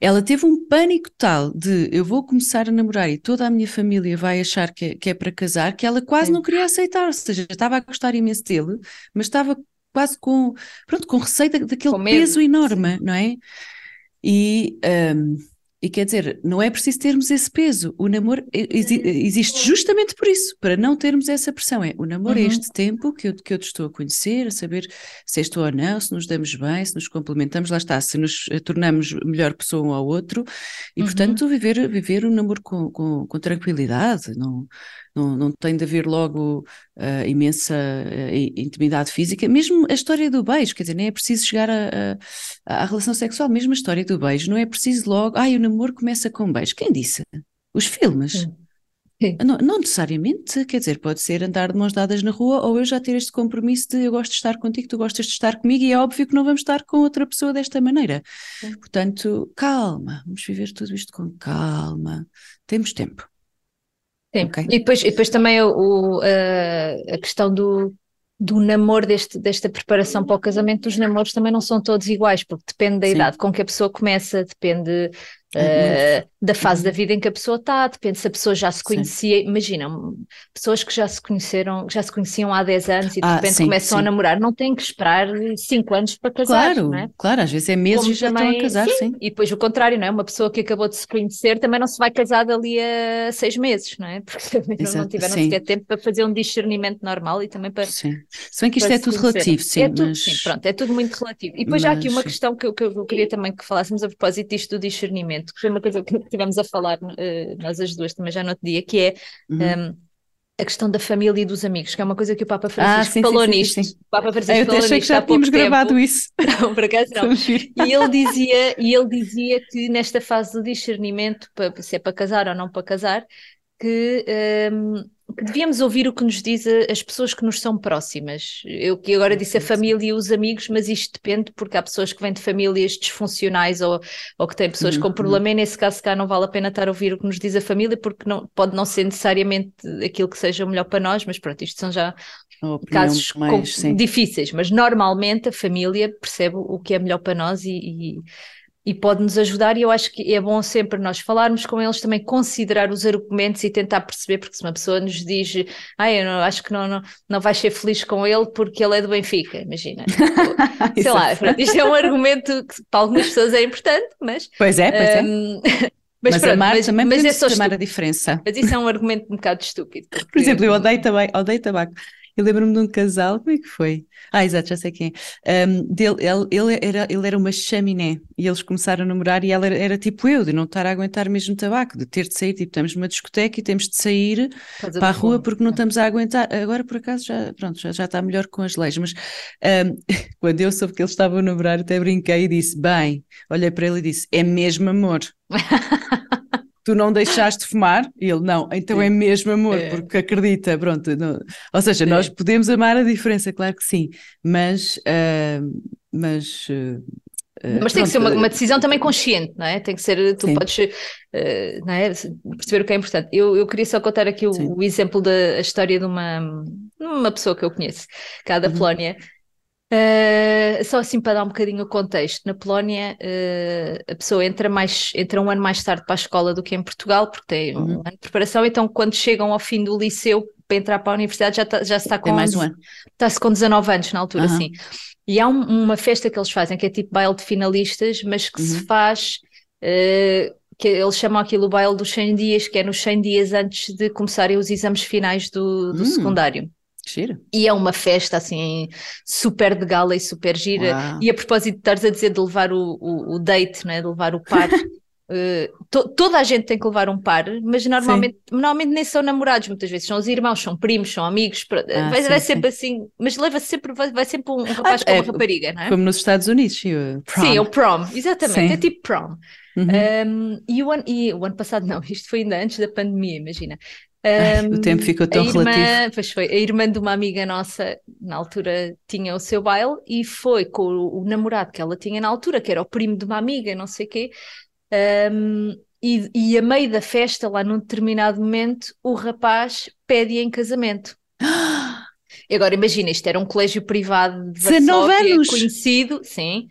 Ela teve um pânico tal de eu vou começar a namorar e toda a minha família vai achar que é, que é para casar, que ela quase Sim. não queria aceitar, ou seja, estava a gostar imenso dele, mas estava quase com, pronto, com receio daquele com peso enorme, Sim. não é? E, um, e quer dizer, não é preciso termos esse peso. O namoro existe justamente por isso, para não termos essa pressão. É o namoro é uhum. é este tempo que eu, que eu te estou a conhecer, a saber se estou ou não, se nos damos bem, se nos complementamos, lá está, se nos eh, tornamos melhor pessoa um ao outro. E, uhum. portanto, viver, viver o namoro com, com, com tranquilidade. Não, não, não tem de haver logo uh, imensa uh, intimidade física. Mesmo a história do beijo, quer dizer, nem é preciso chegar à relação sexual, mesmo a história do beijo, não é preciso logo, ai, o namoro começa com beijo. Quem disse? Os filmes. Sim. Não, não, necessariamente, quer dizer, pode ser andar de mãos dadas na rua ou eu já ter este compromisso de eu gosto de estar contigo, tu gostas de estar comigo e é óbvio que não vamos estar com outra pessoa desta maneira. Sim. Portanto, calma, vamos viver tudo isto com calma, temos tempo. Sim, okay. e, depois, e depois também o, a, a questão do, do namoro, deste, desta preparação para o casamento, os namoros também não são todos iguais, porque depende da Sim. idade com que a pessoa começa, depende uh, da fase da uhum. vida em que a pessoa está, depende se a pessoa já se conhecia. Sim. Imagina, pessoas que já se conheceram, já se conheciam há 10 anos e de ah, repente sim, começam sim. a namorar, não têm que esperar 5 anos para casar. Claro, é? claro, às vezes é meses Como e já também, estão a casar, sim. E depois o contrário, não é? Uma pessoa que acabou de se conhecer também não se vai casar dali a 6 meses, não é? Porque também Exato, não tiveram sequer tempo para fazer um discernimento normal e também para. Sim. Se bem que isto é tudo relativo, sim. É tudo, mas... sim, pronto, é tudo muito relativo. E depois mas... há aqui uma questão que eu, que eu queria também que falássemos a propósito disto do discernimento, que foi uma coisa que tivemos a falar, uh, nós as duas também já no outro dia, que é uhum. um, ehm, a questão da família e dos amigos, que é uma coisa que o Papa Francisco ah, sim, falou sim, nisto. Sim, o Papa Francisco eu falou achei que já tínhamos gravado isso. Não, por acaso não. e ele dizia, e ele dizia que nesta fase do discernimento, se é para casar ou não para casar, que um, que devíamos ouvir o que nos diz as pessoas que nos são próximas. Eu que agora disse a família e os amigos, mas isto depende porque há pessoas que vêm de famílias disfuncionais ou, ou que têm pessoas uhum. com problema e nesse caso cá não vale a pena estar a ouvir o que nos diz a família porque não, pode não ser necessariamente aquilo que seja melhor para nós, mas pronto, isto são já casos mais, com, difíceis, mas normalmente a família percebe o que é melhor para nós e, e e pode-nos ajudar, e eu acho que é bom sempre nós falarmos com eles, também considerar os argumentos e tentar perceber, porque se uma pessoa nos diz, ah, eu não, acho que não, não, não vais ser feliz com ele porque ele é do Benfica, imagina. Sei lá, pronto, isto é um argumento que para algumas pessoas é importante, mas... Pois é, pois um, é. Mas, mas pronto, amar mas, também mas é só chamar a diferença. Mas isso é um argumento um bocado estúpido. Porque... Por exemplo, eu odeio também, odeio tabaco. Eu lembro-me de um casal, como é que foi? Ah, exato, já sei quem é. Um, dele, ele, ele, era, ele era uma chaminé e eles começaram a namorar e ela era, era, tipo eu, de não estar a aguentar mesmo tabaco, de ter de sair, tipo, estamos numa discoteca e temos de sair Faz para a rua porque não estamos a aguentar. Agora, por acaso, já, pronto, já, já está melhor com as leis, mas um, quando eu soube que eles estavam a namorar, até brinquei e disse, bem, olhei para ele e disse, é mesmo amor. tu não deixaste de fumar? E ele, não, então é mesmo amor, é. porque acredita, pronto. Não, ou seja, é. nós podemos amar a diferença, claro que sim, mas. Uh, mas uh, mas tem que ser uma, uma, decisão também consciente, não é? Tem que ser, tu Sim. podes uh, não é? perceber o que é importante. Eu, eu queria só contar aqui o, o exemplo da história de uma, uma pessoa que eu conheço, cá da uhum. Polónia, Uh, só assim para dar um bocadinho o contexto, na Polónia uh, a pessoa entra, mais, entra um ano mais tarde para a escola do que em Portugal, porque tem uhum. um ano de preparação, então quando chegam ao fim do liceu para entrar para a universidade já, tá, já se está com, mais um ano. Está-se com 19 anos na altura, uhum. sim. E há um, uma festa que eles fazem que é tipo baile de finalistas, mas que uhum. se faz... Uh, que eles chamam aquilo o baile dos 100 dias, que é nos 100 dias antes de começarem os exames finais do, do hum. secundário. Gira. E é uma festa assim super de gala e super gira. Uau. E a propósito de estares a dizer de levar o, o, o date, né? de levar o par, uh, to, toda a gente tem que levar um par, mas normalmente, normalmente nem são namorados, muitas vezes são os irmãos, são primos, são amigos, ah, vai, sim, vai sempre assim, mas leva sempre, vai, vai sempre um rapaz ah, com é, uma rapariga, não é? Como nos Estados Unidos, o prom. Sim, o prom, exatamente, é tipo prom. Uhum. Um, e, o ano, e o ano passado, não, isto foi ainda antes da pandemia, imagina. Um, o tempo ficou tão irmã, relativo. Pois foi, a irmã de uma amiga nossa, na altura, tinha o seu baile e foi com o, o, namorado que ela tinha na altura, que era o primo de uma amiga, não sei o quê, Um, e, e a meio da festa, lá num determinado momento, o rapaz pede em casamento. E agora imagina, isto era um colégio privado de 19 Varsóvia, anos! conhecido, sim.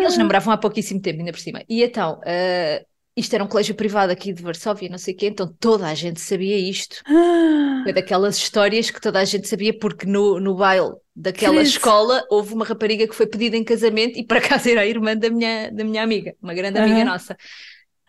Eles namoravam há pouquíssimo tempo, ainda por cima. E então, uh, isto era um colégio privado aqui de Varsóvia, não sei o quê, então toda a gente sabia isto. Ah, Foi daquelas histórias que toda a gente sabia, porque no, no baile daquela Credo. escola houve uma rapariga que foi pedida em casamento e por acaso era a irmã da minha, da minha amiga, uma grande amiga nossa.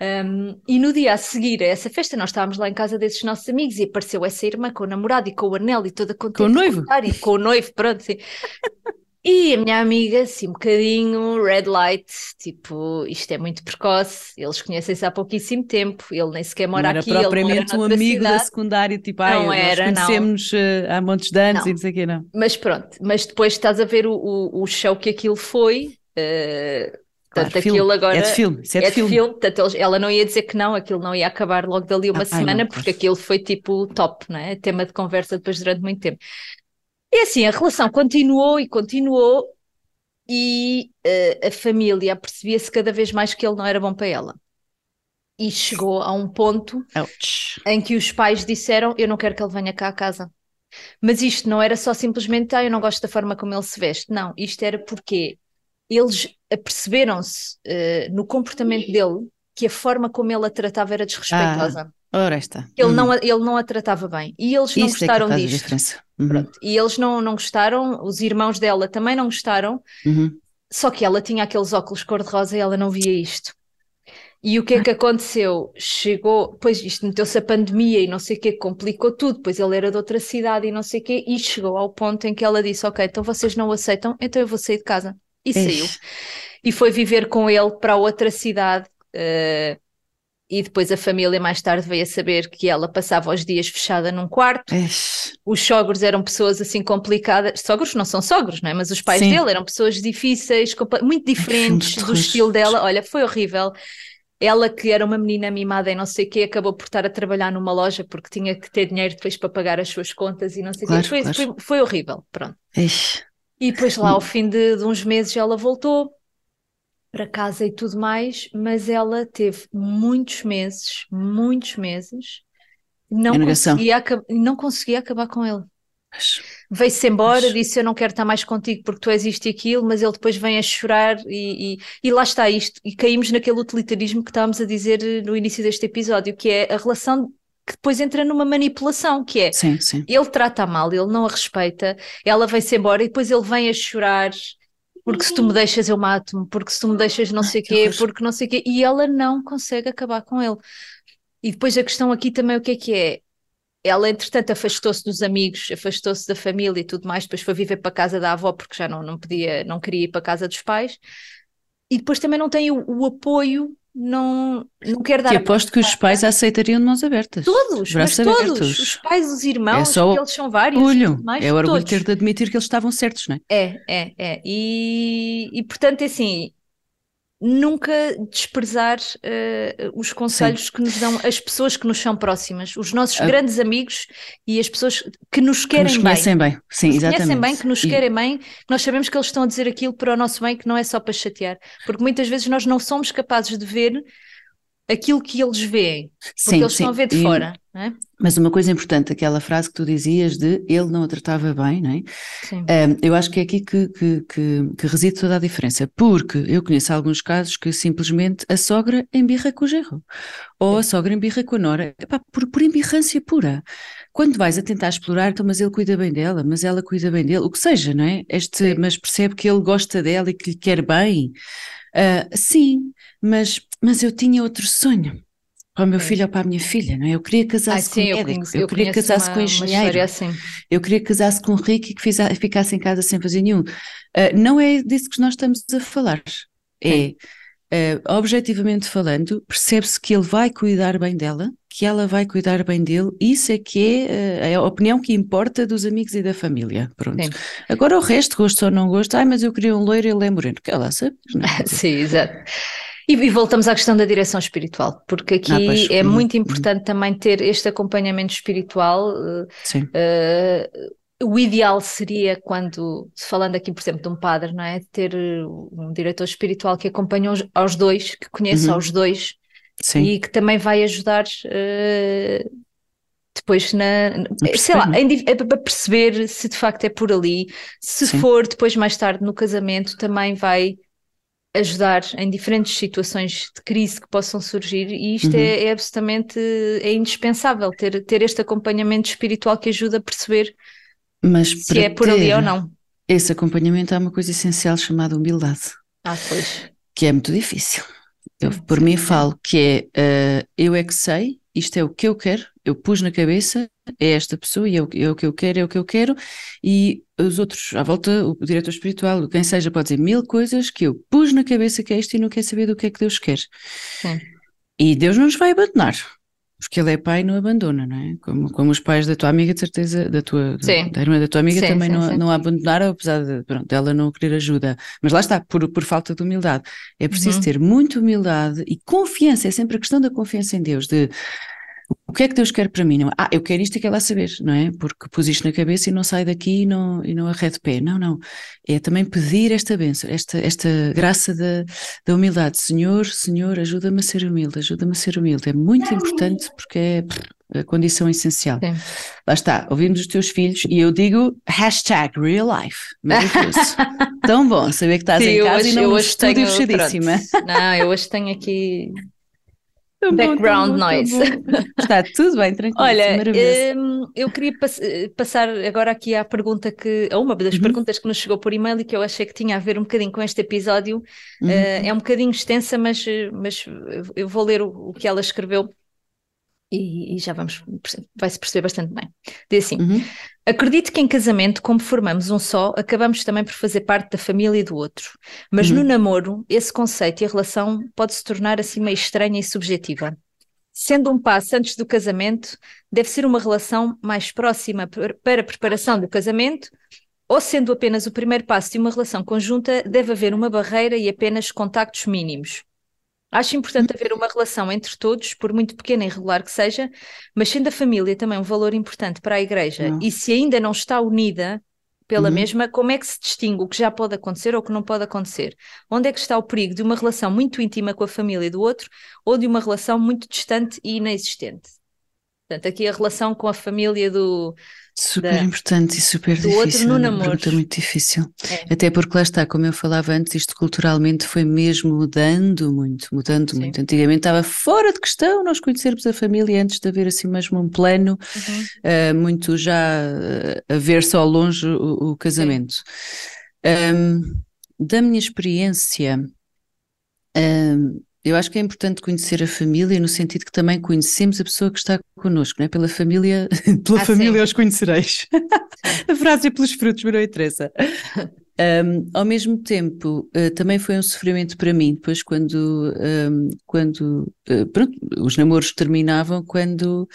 Um, e no dia a seguir a essa festa, nós estávamos lá em casa desses nossos amigos e apareceu essa irmã com o namorado e com o anel e toda contente. Com o noivo? E com o noivo, pronto, sim. E a minha amiga, assim, um bocadinho red light, tipo, isto é muito precoce, eles conhecem-se há pouquíssimo tempo, ele nem sequer não mora era aqui, propriamente um amigo da cidade. secundária, tipo, ai, Não nós era, não. conhecemos eh, há montes de anos Não. e não sei o quê, não. Mas pronto, mas depois estás a ver o, o, o show que aquilo foi, Claro, portanto, filme. aquilo agora É de filme, isso é é de de filme. filme, portanto, ela não ia dizer que não, aquilo não ia acabar logo dali uma Ah, ai, semana, não, porque claro. aquilo foi tipo top, não é? Tema de conversa depois durante muito tempo. E assim, a relação continuou e continuou, e eh, a família percebia-se cada vez mais que ele não era bom para ela. E chegou a um ponto Ouch. em que os pais disseram: Eu não quero que ele venha cá à casa. Mas isto não era só simplesmente, ah, eu não gosto da forma como ele se veste. Não, isto era porque eles aperceberam-se eh, no comportamento dele que a forma como ele a tratava era desrespeitosa. Ora está. Ele, Uhum. não, a- ele não a tratava bem. E eles não Isso é gostaram disto. diferença. Uhum. E eles não, não gostaram, os irmãos dela também não gostaram, Uhum. só que ela tinha aqueles óculos cor-de-rosa e ela não via isto. E o que é que aconteceu? Chegou, pois isto meteu-se a pandemia e não sei o quê, complicou tudo, pois ele era de outra cidade e não sei o quê, e chegou ao ponto em que ela disse, ok, então vocês não o aceitam, então eu vou sair de casa. E saiu. E foi viver com ele para outra cidade, eh, e depois a família mais tarde veio a saber que ela passava os dias fechada num quarto, Eish. os sogros eram pessoas assim complicadas, sogros não são sogros, não é? Mas os pais Sim. dele eram pessoas difíceis, muito diferentes do estilo dela. Olha, foi horrível. Ela, que era uma menina mimada e não sei o quê, acabou por estar a trabalhar numa loja porque tinha que ter dinheiro depois para pagar as suas contas e não sei o Claro, quê. Foi, claro. foi, foi horrível, pronto. Eish. E depois lá, ao fim de, de uns meses, ela voltou para casa e tudo mais, mas ela teve muitos meses, muitos meses, não conseguia, não conseguia acabar com ele. Veio-se embora, Pois. disse eu não quero estar mais contigo porque tu és isto e aquilo, mas ele depois vem a chorar e, e, e lá está isto. E caímos naquele utilitarismo que estávamos a dizer eh, no início deste episódio, que é a relação que depois entra numa manipulação, que é Sim, sim. ele trata mal, ele não a respeita, ela vai-se embora e depois ele vem a chorar porque se tu me deixas eu mato-me, porque se tu me deixas não sei o quê, porque não sei o quê, e ela não consegue acabar com ele. E depois a questão aqui também o que é que é? Ela, entretanto, afastou-se dos amigos, afastou-se da família e tudo mais, depois foi viver para a casa da avó porque já não, não podia, não queria ir para a casa dos pais, e depois também não tem o, o apoio, não, não quer dar a aposto que os pais aceitariam de mãos abertas. Todos, mas todos, os pais, os irmãos, É só porque eles são vários, e Orgulho. mais, É o orgulho todos. ter de admitir que eles estavam certos, não é? É, é, é. E, e portanto, é assim, nunca desprezar eh, os conselhos que nos dão as pessoas que nos são próximas, os nossos Ah. grandes amigos e as pessoas que nos Que querem nos bem. conhecem bem. Sim, nos exatamente. conhecem bem, que nos E- querem bem, que nós sabemos que eles estão a dizer aquilo para o nosso bem, que não é só para chatear. Porque muitas vezes nós não somos capazes de ver aquilo que eles veem, porque Sim, eles sim. estão a ver de E- fora, é? Mas uma coisa importante, aquela frase que tu dizias de ele não a tratava bem, não é? Sim. Um, eu acho que é aqui que, que, que, que reside toda a diferença, porque eu conheço alguns casos que simplesmente a sogra embirra com o genro, ou a sogra embirra com a nora, epá, por, por embirrância pura. Quando vais a tentar explorar, então, mas ele cuida bem dela, mas ela cuida bem dele, o que seja, não é? Este, Sim. mas percebe que ele gosta dela e que lhe quer bem. Ah, sim, mas, mas eu tinha outro sonho. Para o meu filho ou para a minha filha, não é? Eu queria casar-se com sim, eu médico, eu eu queria casar-se com uma engenheiro, assim. eu queria casar-se com um rico e que fiza- ficasse em casa sem fazer nenhum. Ah, não é disso que nós estamos a falar. É, ah, objetivamente falando, percebe-se que ele vai cuidar bem dela, que ela vai cuidar bem dele, isso é que é ah, a opinião que importa dos amigos e da família. Pronto. Sim. Agora o resto, gosto ou não gosto, ai, mas eu queria um loiro e ele é moreno. Que ela sabe, não é? Sim, exato. E, e voltamos à questão da direção espiritual, porque aqui Ah, pois. é Uhum, muito uhum. importante também ter este acompanhamento espiritual. eh, Sim. eh, o ideal seria quando, falando aqui, por exemplo, de um padre, não é? Ter um diretor espiritual que acompanhe aos, aos dois, que conheça uhum. aos dois Sim. e que também vai ajudar uh, depois na, sei lá, em, para perceber se de facto é por ali, se Sim. for depois mais tarde no casamento, também vai ajudar em diferentes situações de crise que possam surgir e isto uhum. é, é, absolutamente é indispensável ter, ter este acompanhamento espiritual que ajuda a perceber Mas se é por ali ou não. Esse acompanhamento há uma coisa essencial chamada humildade. Ah, pois. Que é muito difícil. Eu, por mim, falo que é uh, eu é que sei, isto é o que eu quero, eu pus na cabeça, é esta pessoa e é o, é o que eu quero, é o que eu quero, e os outros à volta, o diretor espiritual, quem seja, pode dizer mil coisas que eu pus na cabeça que é isto e não quer saber do que é que Deus quer. Sim. E Deus não nos vai abandonar, porque Ele é pai e não abandona, não é? Como, como os pais da tua amiga, de certeza, da tua sim. da irmã da tua amiga sim, também sim, não, não a abandonaram, apesar de, pronto, dela não querer ajuda. Mas lá está, por, por falta de humildade. É preciso uhum. ter muita humildade e confiança, é sempre a questão da confiança em Deus, de o que é que Deus quer para mim? Não, ah, eu quero isto e quero lá saber, não é? Porque pus isto na cabeça e não sai daqui e não, e não arrede pé. Não, não. É também pedir esta bênção, esta, esta graça da, da humildade. Senhor, Senhor, ajuda-me a ser humilde, ajuda-me a ser humilde. É muito importante porque é a condição essencial. Sim. Lá está, ouvimos os teus filhos e eu digo hashtag real life. Maravilhoso. Tão bom saber que estás Sim, em casa hoje, e não hoje tenho, fechadíssima. Não, eu hoje tenho aqui Tá background bom, tá noise. Tá Está tudo bem, tranquilo. Olha, hum, eu queria pass passar agora aqui à pergunta que, a uma das uhum. perguntas que nos chegou por e-mail e que eu achei que tinha a ver um bocadinho com este episódio. Uhum. Uh, é um bocadinho extensa, mas, mas eu vou ler o, o que ela escreveu e, e, já vamos, vai-se perceber bastante bem. Diz assim: uhum. Acredito que em casamento, como formamos um só, acabamos também por fazer parte da família do outro. Mas uhum. no namoro, esse conceito e a relação pode se tornar assim meio estranha e subjetiva. Sendo um passo antes do casamento, deve ser uma relação mais próxima para a preparação do casamento, ou sendo apenas o primeiro passo de uma relação conjunta, deve haver uma barreira e apenas contactos mínimos. Acho importante haver uma relação entre todos, por muito pequena e irregular que seja, mas sendo a família também um valor importante para a Igreja, não. e se ainda não está unida pela uhum. mesma, como é que se distingue o que já pode acontecer ou o que não pode acontecer? Onde é que está o perigo de uma relação muito íntima com a família do outro ou de uma relação muito distante e inexistente? Portanto, aqui a relação com a família do, Super da, importante e super difícil. Outro no namoro. Pergunta muito difícil. É. Até porque lá está, como eu falava antes, isto culturalmente foi mesmo mudando muito, mudando Sim. muito. Antigamente estava fora de questão nós conhecermos a família antes de haver assim mesmo um plano, uhum. uh, muito já uh, a ver-se ao longe o, o casamento. Um, da minha experiência, um, eu acho que é importante conhecer a família no sentido que também conhecemos a pessoa que está connosco, não é? Pela família, pela ah, família sim. os conhecereis. a frase é pelos frutos, mas não interessa. Um, ao mesmo tempo, uh, também foi um sofrimento para mim, depois quando, um, quando uh, pronto, os namoros terminavam, quando,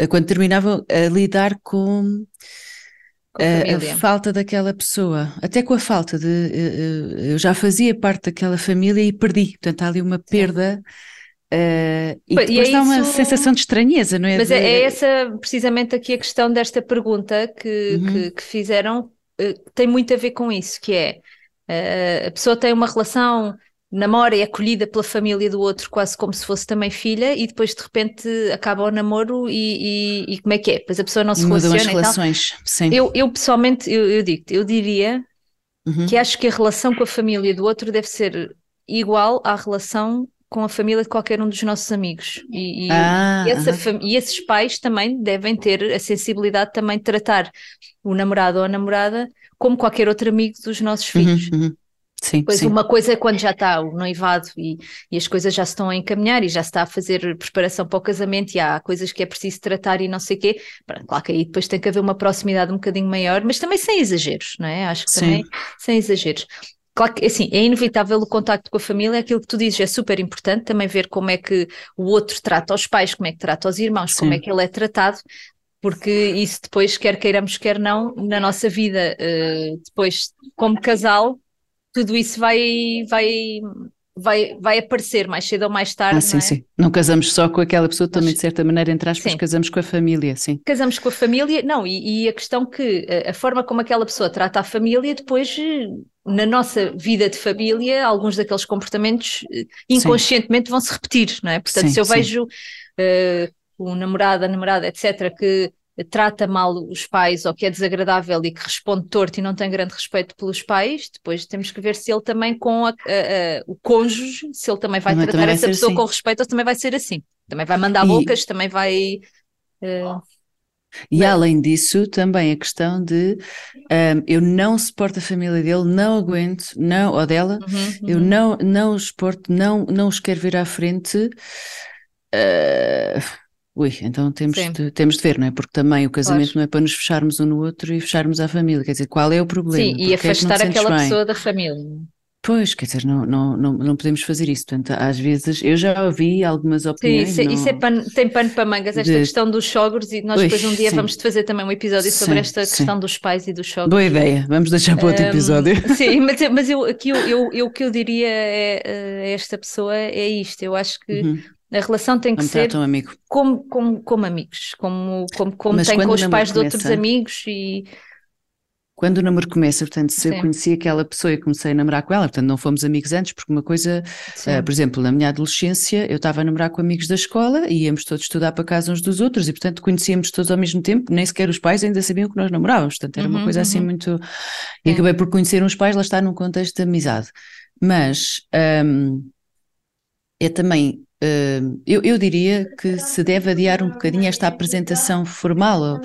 uh, quando terminavam a lidar com a, a, falta daquela pessoa, até com a falta de. Eu já fazia parte daquela família e perdi, portanto há ali uma perda. Uh, e depois e é dá uma sensação de estranheza, não é? Mas é, é essa precisamente aqui a questão desta pergunta que, uhum. que, que, fizeram, uh, tem muito a ver com isso, que é uh, a pessoa tem uma relação namora e é acolhida pela família do outro quase como se fosse também filha e depois de repente acaba o namoro e, e, e como é que é? Pois a pessoa não se relaciona as relações, sim. Eu, eu pessoalmente, eu, eu digo eu diria uhum. que acho que a relação com a família do outro deve ser igual à relação com a família de qualquer um dos nossos amigos e, e, ah, e, essa, e esses pais também devem ter a sensibilidade também de tratar o namorado ou a namorada como qualquer outro amigo dos nossos uhum, filhos. Uhum, uhum. Sim, pois sim. uma coisa é quando já está o noivado e, e, as coisas já se estão a encaminhar e já se está a fazer preparação para o casamento e há coisas que é preciso tratar e não sei o quê. Claro que aí depois tem que haver uma proximidade um bocadinho maior, mas também sem exageros, não é? Acho que sim. também sem exageros. Claro que, assim, é inevitável o contacto com a família, aquilo que tu dizes é super importante, também ver como é que o outro trata os pais, como é que trata os irmãos, como é que ele é tratado, porque isso depois, quer queiramos, quer não, na nossa vida, uh, depois como casal, tudo isso vai, vai, vai, vai aparecer mais cedo ou mais tarde. Ah, sim, não é? sim. Não casamos só com aquela pessoa, também de certa maneira, entre aspas, Sim. casamos com a família, sim. Casamos com a família, não, e, e a questão que a, a forma como aquela pessoa trata a família, depois na nossa vida de família, alguns daqueles comportamentos eh, inconscientemente vão se repetir, não é? Portanto, Sim, se eu sim. vejo eh, o namorado, a namorada, etc., que trata mal os pais ou que é desagradável e que responde torto e não tem grande respeito pelos pais, depois temos que ver se ele também com a- a- a- o cônjuge, se ele também vai Também- tratar também vai essa pessoa assim. com respeito ou também vai ser assim. Também vai mandar E- bocas, também vai. eh, E além disso, também a questão de ahm, eu não suporto a família dele, não aguento, não, ou dela, uhum, eu uhum. não, não os suporto, não, não os quero vir à frente. ah, ui, então temos Sim. de, temos de ver, não é? Porque também o casamento Claro. não é para nos fecharmos um no outro e fecharmos à família. Quer dizer, qual é o problema? Sim, e Porque é te afastar sentes aquela bem? pessoa da família. Pois, quer dizer, não, não, não, não podemos fazer isso. Portanto, às vezes, eu já ouvi algumas Sim, opiniões. isso, é- isso é não- pano- tem pano para mangas, esta De- questão dos sogros, e nós Ui, depois um dia sim. vamos fazer também um episódio sobre Sim, esta sim. questão dos pais e dos sogros. Boa ideia, vamos deixar para outro Hum, episódio. sim, mas, mas eu, aqui eu, eu, eu- o que eu diria é, eh, a esta pessoa é isto. Eu acho que Uhum. A relação tem que ser tratam amigo. como, como, como amigos, como, como, como Mas tem com os pais de outros amigos e Quando o namoro começa, portanto, se eu Sim. conheci aquela pessoa e comecei a namorar com ela, portanto, não fomos amigos antes, porque uma coisa, ah, por exemplo, na minha adolescência, eu estava a namorar com amigos da escola e íamos todos estudar para casa uns dos outros e, portanto, conhecíamos todos ao mesmo tempo, nem sequer os pais ainda sabiam que nós namorávamos, portanto, era uma Uhum, coisa assim uhum. muito. E Sim. acabei por conhecer uns pais, lá está num contexto de amizade. Mas ahm, é também. Ahm, eu, eu diria que se deve adiar um bocadinho esta apresentação formal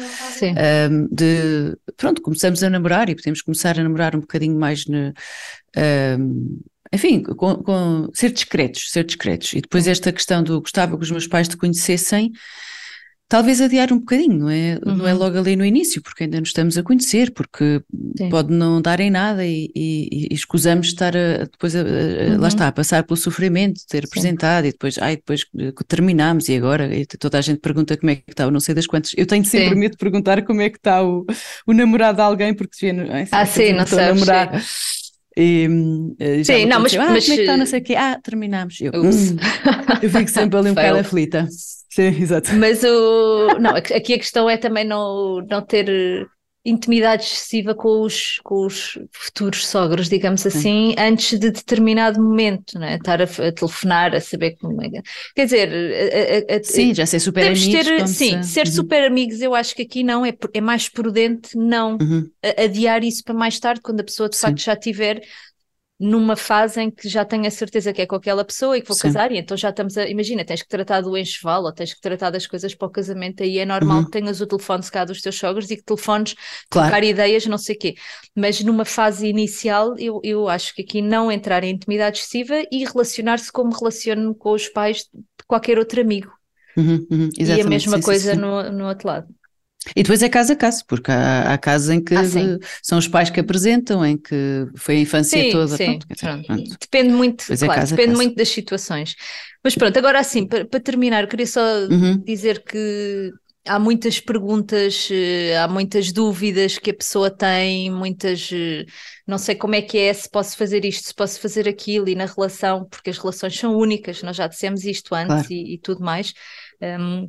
um, de pronto, começamos a namorar e podemos começar a namorar um bocadinho mais no, um, enfim, com, com- ser discretos, ser discretos. E depois esta questão do gostava que os meus pais te conhecessem, talvez adiar um bocadinho, não é? Não é Uhum. logo ali no início, porque ainda nos estamos a conhecer, porque Sim. pode não dar em nada e, e, e escusamos estar a, depois a, a- Uhum. lá está, a passar pelo sofrimento, ter apresentado e depois, ai, depois terminamos e agora e toda a gente pergunta como é que está, eu não sei das quantas. Eu tenho sempre Sim. medo de perguntar como é que está o, o namorado de alguém, porque se vê, ai, Ah, eu sim, não sabes, namorar. E, hum, eh, Sim, não, mas- ah, mas, como é que está, não eh, sei o quê, ah, terminamos. Eu, hum, eu fico sempre ali um bocado aflita. Sim, exato. Mas o, não, aqui a questão é também não, não ter eh, intimidade excessiva com os, com os futuros sogros, digamos assim, antes de determinado momento, não é? Estar a, a telefonar, a saber como é. que- Quer dizer, a- a- a- Sim, já sei super amigos. ter, sim, se- ser Uhum, super amigos, eu acho que aqui não, é, é mais prudente não uhum. adiar isso para mais tarde, quando a pessoa de facto já tiver numa fase em que já tenho a certeza que é com aquela pessoa e que vou Sim. casar, e então já estamos a. Imagina, tens que tratar do enxoval ou tens que tratar das coisas para o casamento, aí é normal Uhum. que tenhas o telefone se cá dos teus sogros e que telefones, Claro. trocar ideias, não sei o quê. Mas numa fase inicial, eu, eu acho que aqui não entrar em intimidade excessiva e relacionar-se como relaciono com os pais de qualquer outro amigo. Uhum, uhum, E a mesma sim, sim, coisa sim. No, no outro lado. E depois é caso a caso, porque há, há casos em que Ah, são os pais que apresentam, em que foi a infância Sim, toda. sim, pronto, pronto. pronto. Depende muito, é, claro, depende muito das situações. Mas pronto, agora assim, para, para terminar, queria só Uhum. dizer que há muitas perguntas, eh, há muitas dúvidas que a pessoa tem, muitas, eh, não sei como é que é, se posso fazer isto, se posso fazer aquilo, e na relação, porque as relações são únicas, nós já dissemos isto antes Claro. e, e tudo mais. Hum,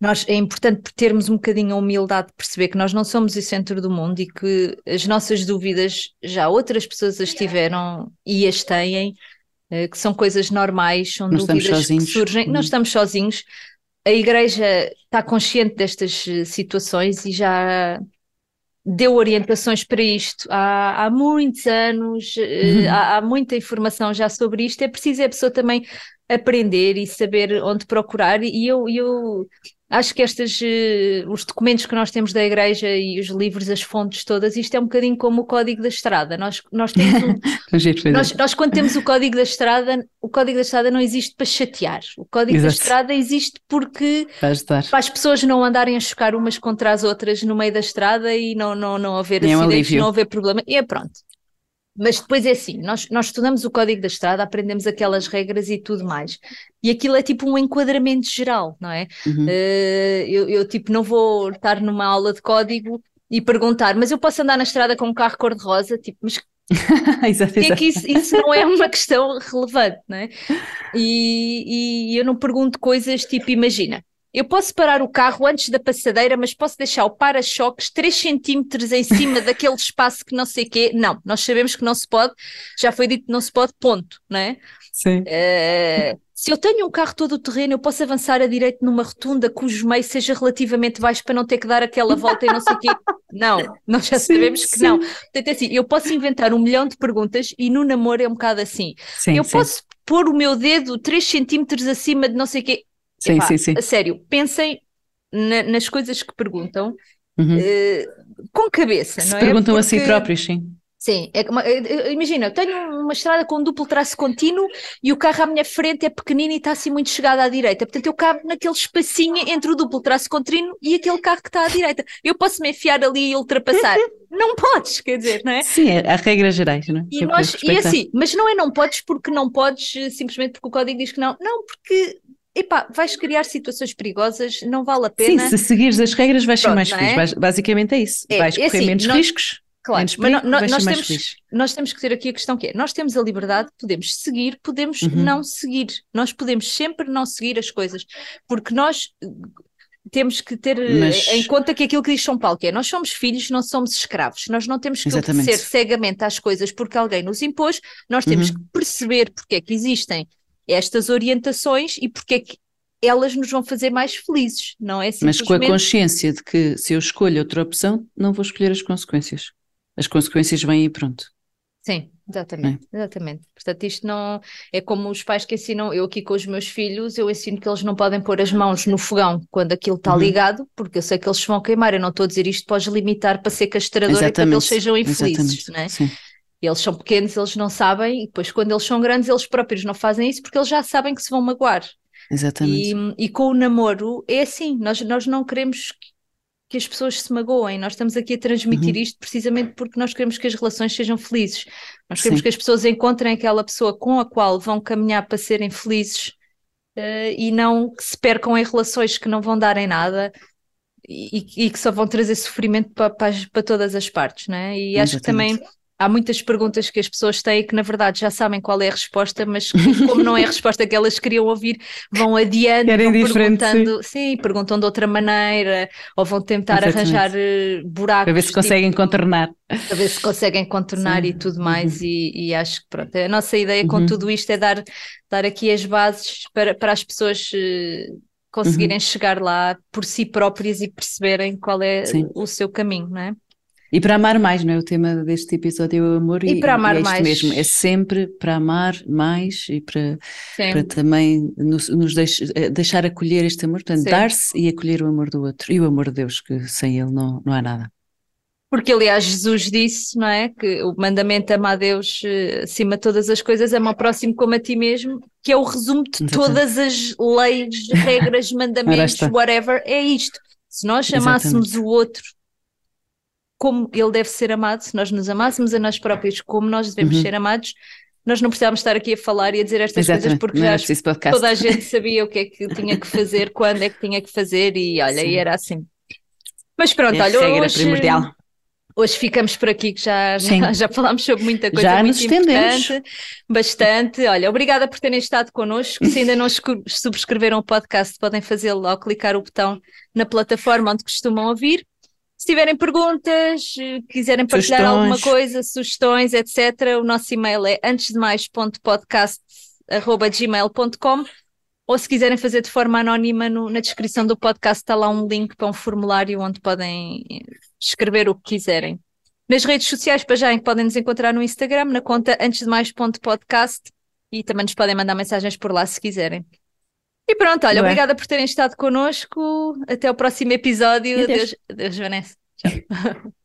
nós, é importante termos um bocadinho a humildade de perceber que nós não somos o centro do mundo e que as nossas dúvidas já outras pessoas as tiveram e as têm, eh, que são coisas normais, são estamos dúvidas que surgem, Uhum. não estamos sozinhos. A Igreja está consciente destas eh, situações e já deu orientações para isto há, há muitos anos, eh, Uhum. há, há muita informação já sobre isto. É preciso a pessoa também aprender e saber onde procurar. E eu, eu acho que estas, eh, os documentos que nós temos da Igreja e os livros, as fontes todas, isto é um bocadinho como o Código da Estrada. Nós, nós temos um, nós, nós, quando temos o código da estrada, o código da estrada não existe para chatear. O código da Exato. estrada existe porque para as pessoas não andarem a chocar umas contra as outras no meio da estrada e não, não, não haver É acidentes, não haver problema. E é pronto. Mas depois é assim, nós, nós estudamos o código da estrada, aprendemos aquelas regras e tudo mais. E aquilo é tipo um enquadramento geral, não é? Uhum. Eh, eu, eu, tipo, não vou estar numa aula de código e perguntar, mas eu posso andar na estrada com um carro cor-de-rosa? Tipo, mas exato, é que isso, isso não é uma questão relevante, não é? E, e eu não pergunto coisas tipo, imagina, eu posso parar o carro antes da passadeira, mas posso deixar o para-choques 3 centímetros em cima daquele espaço que não sei quê. Não, nós sabemos que não se pode, já foi dito que não se pode, ponto, não é? Sim. Eh, se eu tenho um carro todo o terreno, eu posso avançar a direito numa rotunda cujo meio seja relativamente baixo para não ter que dar aquela volta e não sei o quê. Não, nós já Sim, sabemos que sim. não. Portanto, é assim, eu posso inventar um milhão de perguntas e no namoro é um bocado assim. Sim, eu posso pôr o meu dedo 3 centímetros acima de não sei o quê. Sim, Epá, sim, sim. A sério, pensem na- nas coisas que perguntam Uhum. eh, com cabeça, Se não é? perguntam a si Porque- próprios, sim. Sim, é como- eh, eh, imagina, eu tenho uma estrada com um duplo traço contínuo e o carro à minha frente é pequenino e está assim muito chegado à direita. Portanto, eu cabo naquele espacinho entre o duplo traço contínuo e aquele carro que está à direita. Eu posso me enfiar ali e ultrapassar. não podes, quer dizer, não é? Sim, é- há regras gerais, não é? E, é nós, e respeitar. assim, mas não é não podes porque não podes, simplesmente porque o código diz que não. Não, porque, epá, vais criar situações perigosas, não vale a Sim, pena. se seguires as regras vais ser Pronto, mais não feliz. é? Vais- basicamente é isso. É, vais é correr assim, menos nós- riscos, Claro, menos mas perigo, no- no- nós, ser mais temos, feliz. nós temos que ter aqui a questão que é, nós temos a liberdade, podemos seguir, podemos Uhum. não seguir. Nós podemos sempre não seguir as coisas, porque nós eh, temos que ter eh, Mas- em conta que aquilo que diz São Paulo, que é, nós somos filhos, não somos escravos. Nós não temos que Exatamente. obedecer cegamente às coisas porque alguém nos impôs, nós temos Uhum. que perceber porque é que existem estas orientações e porque é que elas nos vão fazer mais felizes, não é Mas com a consciência de que se eu escolho outra opção, não vou escolher as consequências. As consequências vêm e pronto. Sim, exatamente, exatamente. Portanto, isto não é como os pais que ensinam, eu aqui com os meus filhos, eu ensino que eles não podem pôr as mãos no fogão quando aquilo está Uhum. ligado, porque eu sei que eles vão queimar. Eu não estou a dizer isto os limitar para ser castrador e para que eles sejam infelizes, exatamente. não é? Sim, Eles são pequenos, eles não sabem, e depois quando eles são grandes, eles próprios não fazem isso porque eles já sabem que se vão magoar. exatamente. E, e com o namoro é assim, nós, nós não queremos que- que as pessoas se magoem, nós estamos aqui a transmitir Uhum. isto precisamente porque nós queremos que as relações sejam felizes. Nós queremos Sim. que as pessoas encontrem aquela pessoa com a qual vão caminhar para serem felizes eh, e não que se percam em relações que não vão dar em nada e, e que só vão trazer sofrimento para, para, para todas as partes, não é? E acho que Exatamente. também há muitas perguntas que as pessoas têm que na verdade já sabem qual é a resposta, mas que, como não é a resposta que elas queriam ouvir, vão Querem vão perguntando, sim. perguntam de outra maneira, ou vão tentar Exatamente. arranjar eh, buracos Para ver se tipo, conseguem contornar. para ver se conseguem contornar Sim. e tudo mais, e, e acho que pronto, a nossa ideia com Uhum. tudo isto é dar, dar aqui as bases para, para as pessoas eh, conseguirem chegar lá por si próprias e perceberem qual é Sim. o seu caminho, não é? E para amar mais, não é? O tema deste episódio é o amor E para amar é isto mais. mesmo. É sempre para amar mais e para, para também nos, nos deix- eh, deixar acolher este amor, portanto, dar-se e acolher o amor do outro. E o amor de Deus, que sem ele não, não há nada. Porque, aliás, Jesus disse, não é? Que o mandamento ama a Deus eh, acima de todas as coisas, ama o próximo como a ti mesmo, que é o resumo de Exatamente. todas as leis, regras, mandamentos, whatever, é isto. Se nós amássemos o outro como ele deve ser amado, se nós nos amássemos a nós próprios como nós devemos Uhum. ser amados, nós não precisávamos estar aqui a falar e a dizer estas coisas Exatamente. porque Não já toda a gente sabia o que é que tinha que fazer, quando é que tinha que fazer e olha, Sim. e era assim. Mas pronto, É olha, hoje, primordial. Hoje ficamos por aqui, que já, já, já falámos sobre muita coisa Já muito nos importante, bastante. Olha, obrigada por terem estado connosco. Se ainda não subscreveram o podcast, podem fazê-lo ao clicar o botão na plataforma onde costumam ouvir. Se tiverem perguntas, eh, quiserem partilhar Sugestões. alguma coisa, sugestões, etc., o nosso e-mail é antesdemais.podcast.gmail.com ou se quiserem fazer de forma anónima, no- na descrição do podcast está lá um link para um formulário onde podem eh, escrever o que quiserem. Nas redes sociais, para já, em que podem nos encontrar no Instagram, na conta antesdemais.podcast e também nos podem mandar mensagens por lá se quiserem. E pronto, olha, Ué. obrigada por terem estado connosco. Até o próximo episódio. Adeus, adeus Vanessa. Tchau.